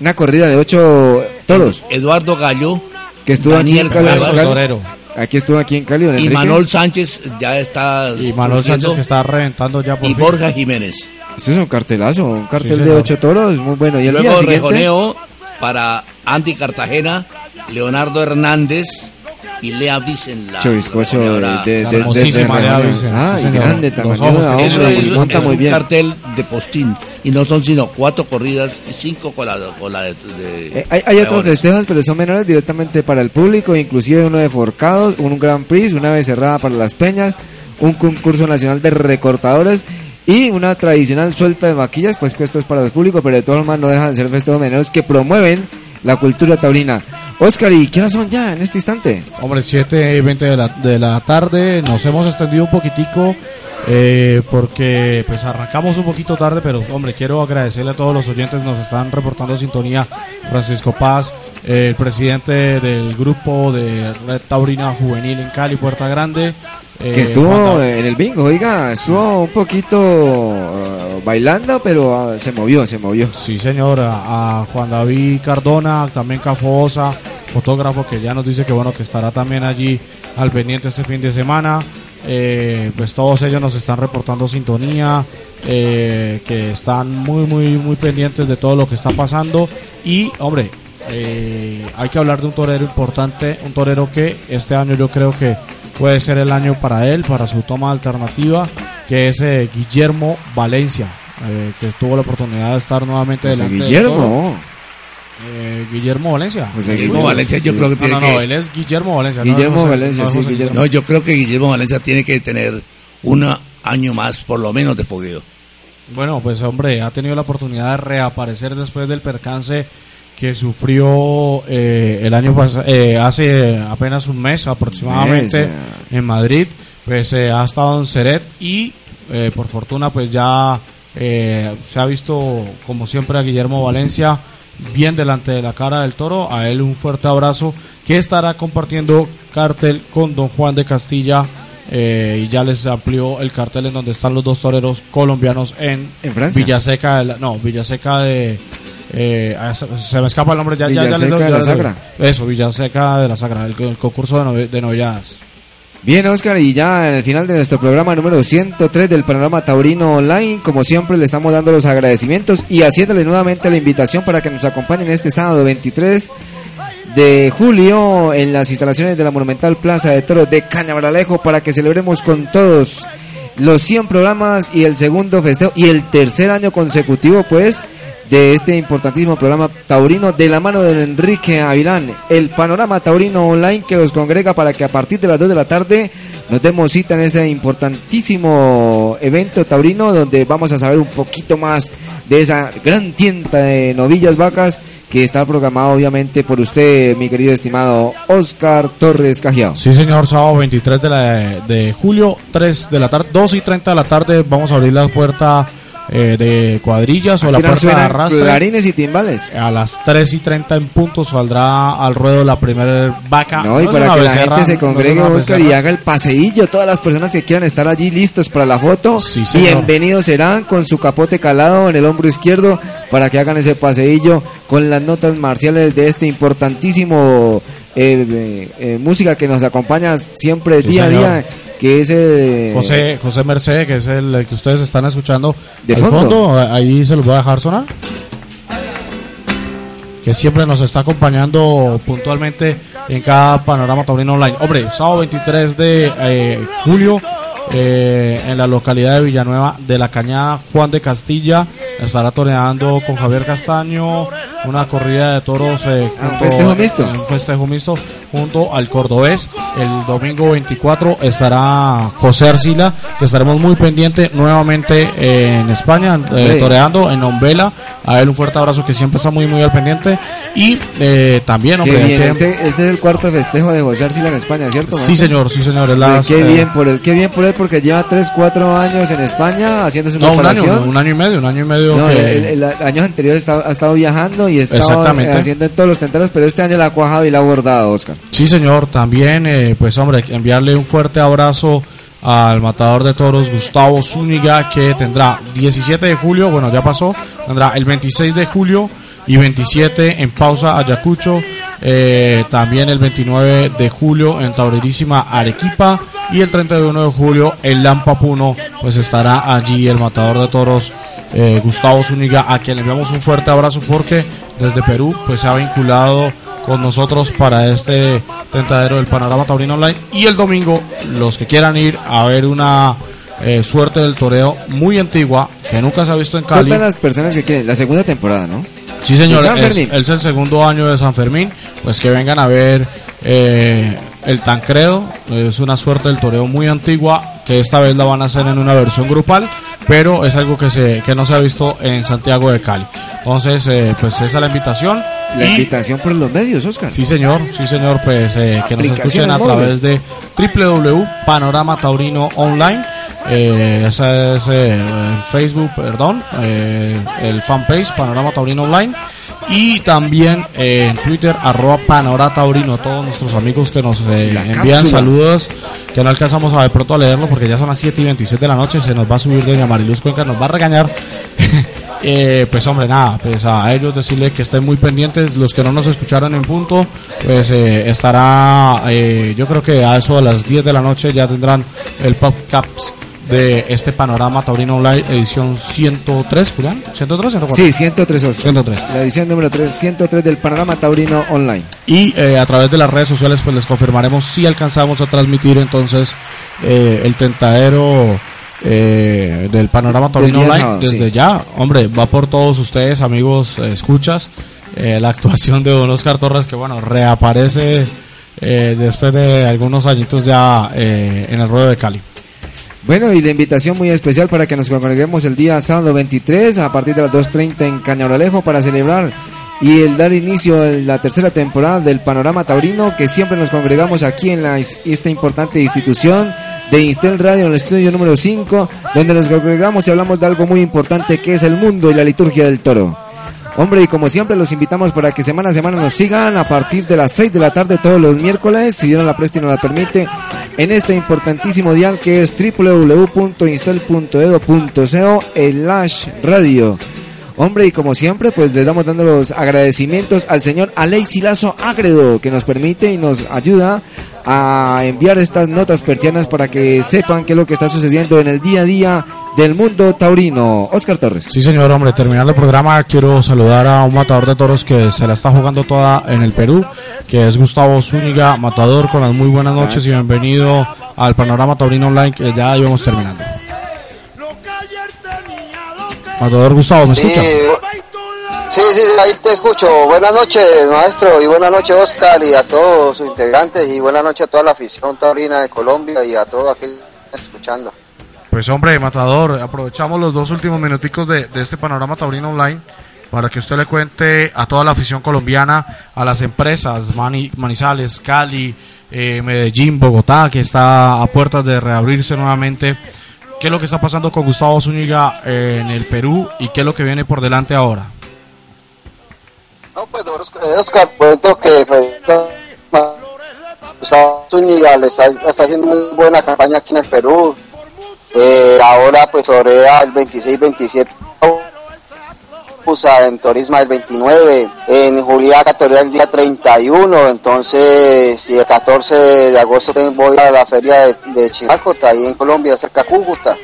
Una corrida de ocho toros. Eduardo Gallo Que estuvo aquí Daniel en Cali. Torero. Aquí estuvo aquí en Cali, don y Enrique. Manuel Sánchez ya está. Y Manuel Sánchez que está reventando ya por y fin. Borja Jiménez. Eso es un cartelazo, un cartel Sí, de ocho toros, muy bueno. Y el día Luego siguiente, rejoneo para Andy Cartagena, Leonardo Hernández y Lea Vicen. La, Cho la bizcocho de, de, de, de, Hermosísima, de- Lea de- Vicen, Ah, sí, y grande, tamaño monta muy bien. cartel de postín y no son sino cuatro corridas y cinco con la, con la de, de- Eh, hay, hay otros festejos, pero son menores directamente para el público, inclusive uno de forcados, un Grand Prix, una vez cerrada para las peñas, un concurso nacional de recortadores y una tradicional suelta de vaquillas, pues que esto es para el público, pero de todas formas no dejan de ser festejos menores que promueven la cultura taurina. Oscar, ¿y qué horas son ya en este instante? Hombre, 7 y 20 de la, de la tarde. Nos hemos extendido un poquitico eh, porque pues arrancamos un poquito tarde, pero hombre, quiero agradecerle a todos los oyentes. Nos están reportando sintonía Francisco Paz, eh, el presidente del grupo de Red Taurina Juvenil en Cali, Puerta Grande. Eh, Que estuvo en el bingo, oiga, estuvo un poquito uh, bailando, pero uh, se movió, se movió. Sí, señor, a, Juan David Cardona, también Cafosa, fotógrafo que ya nos dice que bueno que estará también allí al pendiente este fin de semana. Eh, pues todos ellos nos están reportando sintonía, eh, que están muy, muy, muy pendientes de todo lo que está pasando. Y, hombre, eh, hay que hablar de un torero importante, un torero que este año yo creo que puede ser el año para él, para su toma alternativa, que es eh, Guillermo Valencia, eh, que tuvo la oportunidad de estar nuevamente delante. Guillermo. Eh, Guillermo Valencia. José Guillermo Valencia yo creo que No, tiene no, no, que... él es Guillermo Valencia. no Guillermo José- Valencia, no sí, Guillermo. No, yo creo que Guillermo Valencia tiene que tener un año más, por lo menos, de fogueo. Bueno, pues hombre, ha tenido la oportunidad de reaparecer después del percance que sufrió eh, el año pasado, hace apenas un mes aproximadamente en Madrid. Pues eh, ha estado en Seret y eh, por fortuna pues ya eh, se ha visto como siempre a Guillermo Valencia bien delante de la cara del toro. A él un fuerte abrazo que estará compartiendo cartel con don Juan de Castilla. eh, y ya les amplió el cartel en donde están los dos toreros colombianos en, ¿En Francia? Villaseca de la- no Villaseca de eh, se, me escapa el nombre ya, ya, ya les Villaseca doy- de ya la les doy. Sagra. eso Villaseca de la Sagra el, el concurso de, novilladas Bien, Oscar, y ya en el final de nuestro programa número 103 del Panorama Taurino Online, como siempre le estamos dando los agradecimientos y haciéndole nuevamente la invitación para que nos acompañen este sábado 23 de julio en las instalaciones de la Monumental Plaza de Toros de Cañabaralejo para que celebremos con todos los 100 programas y el segundo festejo y el tercer año consecutivo pues de este importantísimo programa taurino de la mano de Enrique Avilán, el panorama taurino online que los congrega para que a partir de las 2 de la tarde nos demos cita en ese importantísimo evento taurino donde vamos a saber un poquito más de esa gran tienda de novillas vacas que está programado obviamente por usted, mi querido estimado Oscar Torres Cajiao. Sí, señor, sábado 23 de, la, de julio, 3 de la tarde, 2 y 30 de la tarde, vamos a abrir la puerta eh, de cuadrillas o la puerta de arrastre. clarines y timbales. A las 3 y 30 en punto saldrá al ruedo la primera vaca. No, y para que la gente se no congregue, una Oscar, y haga el paseillo. Todas las personas que quieran estar allí listos para la foto, Sí, bienvenidos serán con su capote calado en el hombro izquierdo para que hagan ese paseillo con las notas marciales de este importantísimo eh, eh, eh, música que nos acompaña siempre día a día, que es eh, José, José Merced, que es el, el que ustedes están escuchando De al fondo. ahí se los voy a dejar sonar. Que siempre nos está acompañando puntualmente en cada panorama taurino online. Hombre, sábado 23 de eh, julio eh, en la localidad de Villanueva de la Cañada, Juan de Castilla estará toreando con Javier Castaño una corrida de toros eh, Ah, un junto- festejo mixto. un festejo mixto junto al cordobés. El domingo 24 estará José Arcila, que estaremos muy pendiente nuevamente en España, eh, toreando en Ombela. A él un fuerte abrazo que siempre está muy muy al pendiente. Y eh, también, hombre, bien, que- este, este es el cuarto festejo de José Arcila en España, ¿cierto? sí señor, sí señor. las, qué eh, bien por él, qué bien por él porque lleva 3, 4 años en España haciendo su no, un año, un año y medio, un año y medio. No, que- el, el- el año anterior está- ha estado viajando y Exactamente. eh, haciendo en todos los tenderos, pero este año la ha cuajado y la ha abordado, Oscar. Sí, señor, también, eh, pues hombre, enviarle un fuerte abrazo al matador de toros Gustavo Zúñiga que tendrá 17 de julio, bueno ya pasó, tendrá el 26 de julio y 27 en pausa Ayacucho, eh, también el 29 de julio en Taurerísima Arequipa y el 31 de julio en Lampa Puno, pues estará allí el matador de toros eh, Gustavo Zúñiga, a quien le enviamos un fuerte abrazo porque desde Perú pues se ha vinculado con nosotros para este tentadero del Panorama Taurino Online. Y el domingo, los que quieran ir a ver una eh, suerte del toreo muy antigua, que nunca se ha visto en Cali. Todas las personas que quieren, la segunda temporada, ¿no? Sí, señor, ¿De San es, es el segundo año de San Fermín, pues que vengan a ver eh, el Tancredo, es una suerte del toreo muy antigua, que esta vez la van a hacer en una versión grupal, pero es algo que, se, que no se ha visto en Santiago de Cali. Entonces, eh, pues esa es la invitación. La Y- invitación por los medios, Oscar. Sí, señor, sí, señor, pues eh, que nos escuchen a través de www.panorama taurino online. Eh, esa es eh, Facebook, perdón, eh, el fanpage Panorama Taurino Online. Y también eh, en Twitter, arroba Panorama Taurino, todos nuestros amigos que nos eh, envían cápsula. saludos, que no alcanzamos a de pronto a leerlo porque ya son las 7 y 26 de la noche, se nos va a subir doña Mariluz Cuenca, nos va a regañar. Eh, pues hombre, nada, pues a ellos decirle que estén muy pendientes, los que no nos escucharon en punto, pues eh, estará, eh, yo creo que a eso a las 10 de la noche ya tendrán el Pop Caps de este Panorama Taurino Online edición 103, Julián, 103, 104. Sí, 103. Oscar. 103. La edición número 3, 103 del Panorama Taurino Online. Y eh, a través de las redes sociales pues les confirmaremos si alcanzamos a transmitir entonces eh, el tentadero eh, del panorama taurino online sábado, desde sí. ya. Hombre, va por todos ustedes amigos eh, escuchas. la actuación de Don Oscar Torres que bueno, reaparece después de algunos añitos ya eh, en el ruedo de Cali. Bueno, y la invitación muy especial para que nos congreguemos el día sábado 23 a partir de las 2.30 en Cañaralejo para celebrar y el dar inicio a la tercera temporada del Panorama Taurino que siempre nos congregamos aquí en la, esta importante institución de Instel Radio en el estudio número 5 donde nos congregamos y hablamos de algo muy importante que es el mundo y la liturgia del toro. Hombre, y como siempre los invitamos para que semana a semana nos sigan a partir de las 6 de la tarde todos los miércoles, si Dios la presta y nos la permite, en este importantísimo dial que es www.instel.edu.co slash radio. Hombre, y como siempre, pues le damos dando los agradecimientos al señor Aleix Silazo Agredo, que nos permite y nos ayuda a enviar estas notas persianas para que sepan qué es lo que está sucediendo en el día a día del mundo taurino. Oscar Torres. Sí, señor, hombre, terminando el programa, quiero saludar a un matador de toros que se la está jugando toda en el Perú, que es Gustavo Zúñiga, matador, con las muy buenas noches y bienvenido al Panorama Taurino Online, que ya íbamos terminando. Matador Gustavo, ¿me Sí, escucha? sí, sí, ahí te escucho. Buenas noches, maestro, y buenas noches, Oscar, y a todos sus integrantes, y buenas noches a toda la afición taurina de Colombia y a todos aquellos escuchando. Pues hombre, Matador, aprovechamos los dos últimos minuticos de, de este Panorama Taurino Online para que usted le cuente a toda la afición colombiana, a las empresas, Mani- Manizales, Cali, eh, Medellín, Bogotá, que está a puertas de reabrirse nuevamente, qué es lo que está pasando con Gustavo Zúñiga eh, en el Perú y qué es lo que viene por delante ahora. No, pues, Eh, Oscar, cuento que Zúñiga le está, haciendo muy buena campaña aquí en el Perú. Eh, ahora pues Orea el 26-27 Pusa en Turisma el 29, en Juliaca Torea el día 31, entonces si el 14 de agosto voy a la feria de, de Chimácota, ahí en Colombia, cerca de Cúcuta,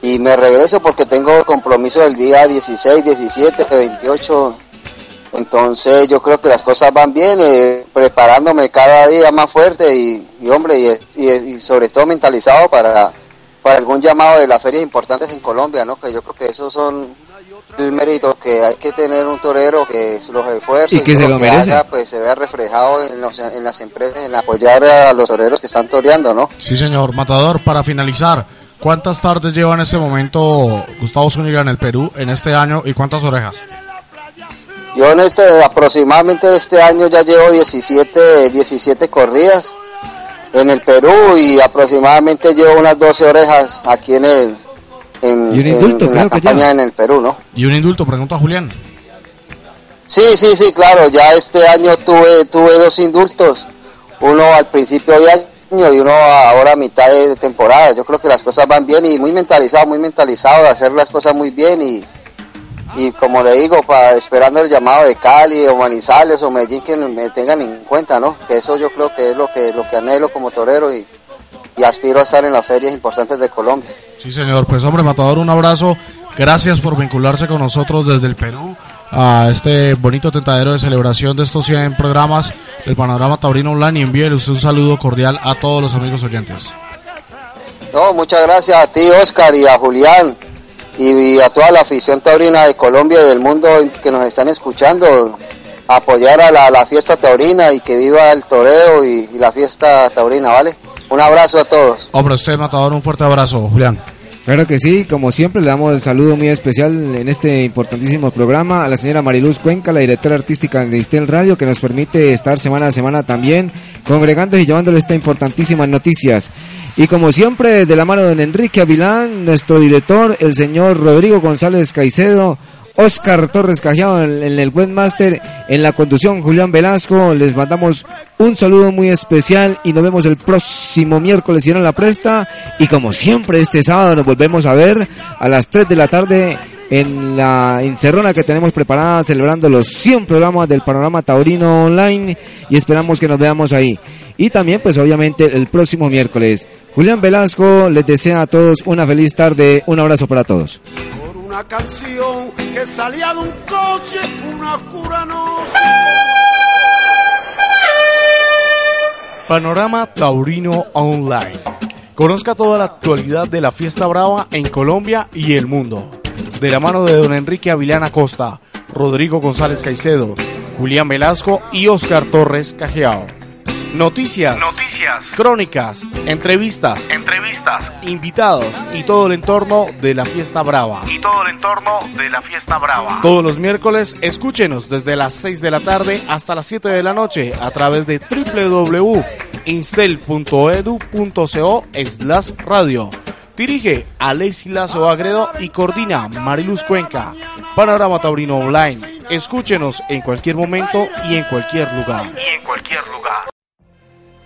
y me regreso porque tengo compromiso el día 16, 17, 28, entonces yo creo que las cosas van bien, eh, preparándome cada día más fuerte y, y, hombre, y, y- y sobre todo mentalizado para, para algún llamado de las ferias importantes en Colombia, ¿no? Que yo creo que esos son el mérito que hay que tener un torero que los esfuerzos Y que se lo lo merece. haga, pues se vea reflejado en, los- en las empresas, en apoyar a los toreros que están toreando, ¿no? Sí, señor. Matador, para finalizar, ¿cuántas tardes lleva en este momento Gustavo Zúñiga en el Perú en este año y cuántas orejas? Yo en este, aproximadamente este año ya llevo 17, 17 corridas en el Perú y aproximadamente llevo unas 12 orejas aquí en el en, Y un en- indulto, en la campaña lleva. en el Perú, ¿no? Y un indulto, pregunta Julián. Sí, sí, sí, claro, ya este año tuve tuve dos indultos, uno al principio de año y uno ahora a mitad de temporada. Yo creo que las cosas van bien y muy mentalizado, muy mentalizado de hacer las cosas muy bien y y como le digo, para esperando el llamado de Cali o Manizales o Medellín que me tengan en cuenta, ¿no? Que eso yo creo que es lo que lo que anhelo como torero y, y aspiro a estar en las ferias importantes de Colombia. Sí, señor. Pues, hombre, Matador, un abrazo. Gracias por vincularse con nosotros desde el Perú a este bonito tentadero de celebración de estos 100 programas del Panorama Taurino Online y envíele usted un saludo cordial a todos los amigos oyentes. No, muchas gracias a ti, Oscar, y a Julián, y, a toda la afición taurina de Colombia y del mundo que nos están escuchando. Apoyar a la, la fiesta taurina y que viva el toreo y, y la fiesta taurina, ¿vale? Un abrazo a todos. Hombre, usted, Matador, un fuerte abrazo, Julián. Claro que sí, como siempre le damos el saludo muy especial en este importantísimo programa a la señora Mariluz Cuenca, la directora artística de Istel Radio, que nos permite estar semana a semana también congregando y llevándole estas importantísimas noticias. Y como siempre, de la mano de Enrique Avilán, nuestro director, el señor Rodrigo González Caicedo, Oscar Torres Cajeado en, en, el webmaster, en la conducción Julián Velasco. Les mandamos un saludo muy especial y nos vemos el próximo miércoles si no la presta. Y como siempre este sábado nos volvemos a ver a las 3 de la tarde en la encerrona que tenemos preparada celebrando los 100 programas del Panorama Taurino Online y esperamos que nos veamos ahí. Y también pues obviamente el próximo miércoles. Julián Velasco les desea a todos una feliz tarde, un abrazo para todos. Una canción que salía de un coche, una oscura noche. Panorama Taurino Online. Conozca toda la actualidad de la fiesta brava en Colombia y el mundo. De la mano de don Enrique Avilana Costa, Rodrigo González Caicedo, Julián Velasco y Oscar Torres Cajeao. Noticias, Noticias, crónicas, entrevistas, entrevistas invitados y todo el entorno de la fiesta brava. y todo el entorno de la fiesta brava. Todos los miércoles escúchenos desde las 6 de la tarde hasta las 7 de la noche a través de www.instel.edu.co slash radio. Dirige Alexis Lazo Agredo y coordina Mariluz Cuenca. Panorama Taurino Online. Escúchenos en cualquier momento y en cualquier lugar. Y en cualquier lugar.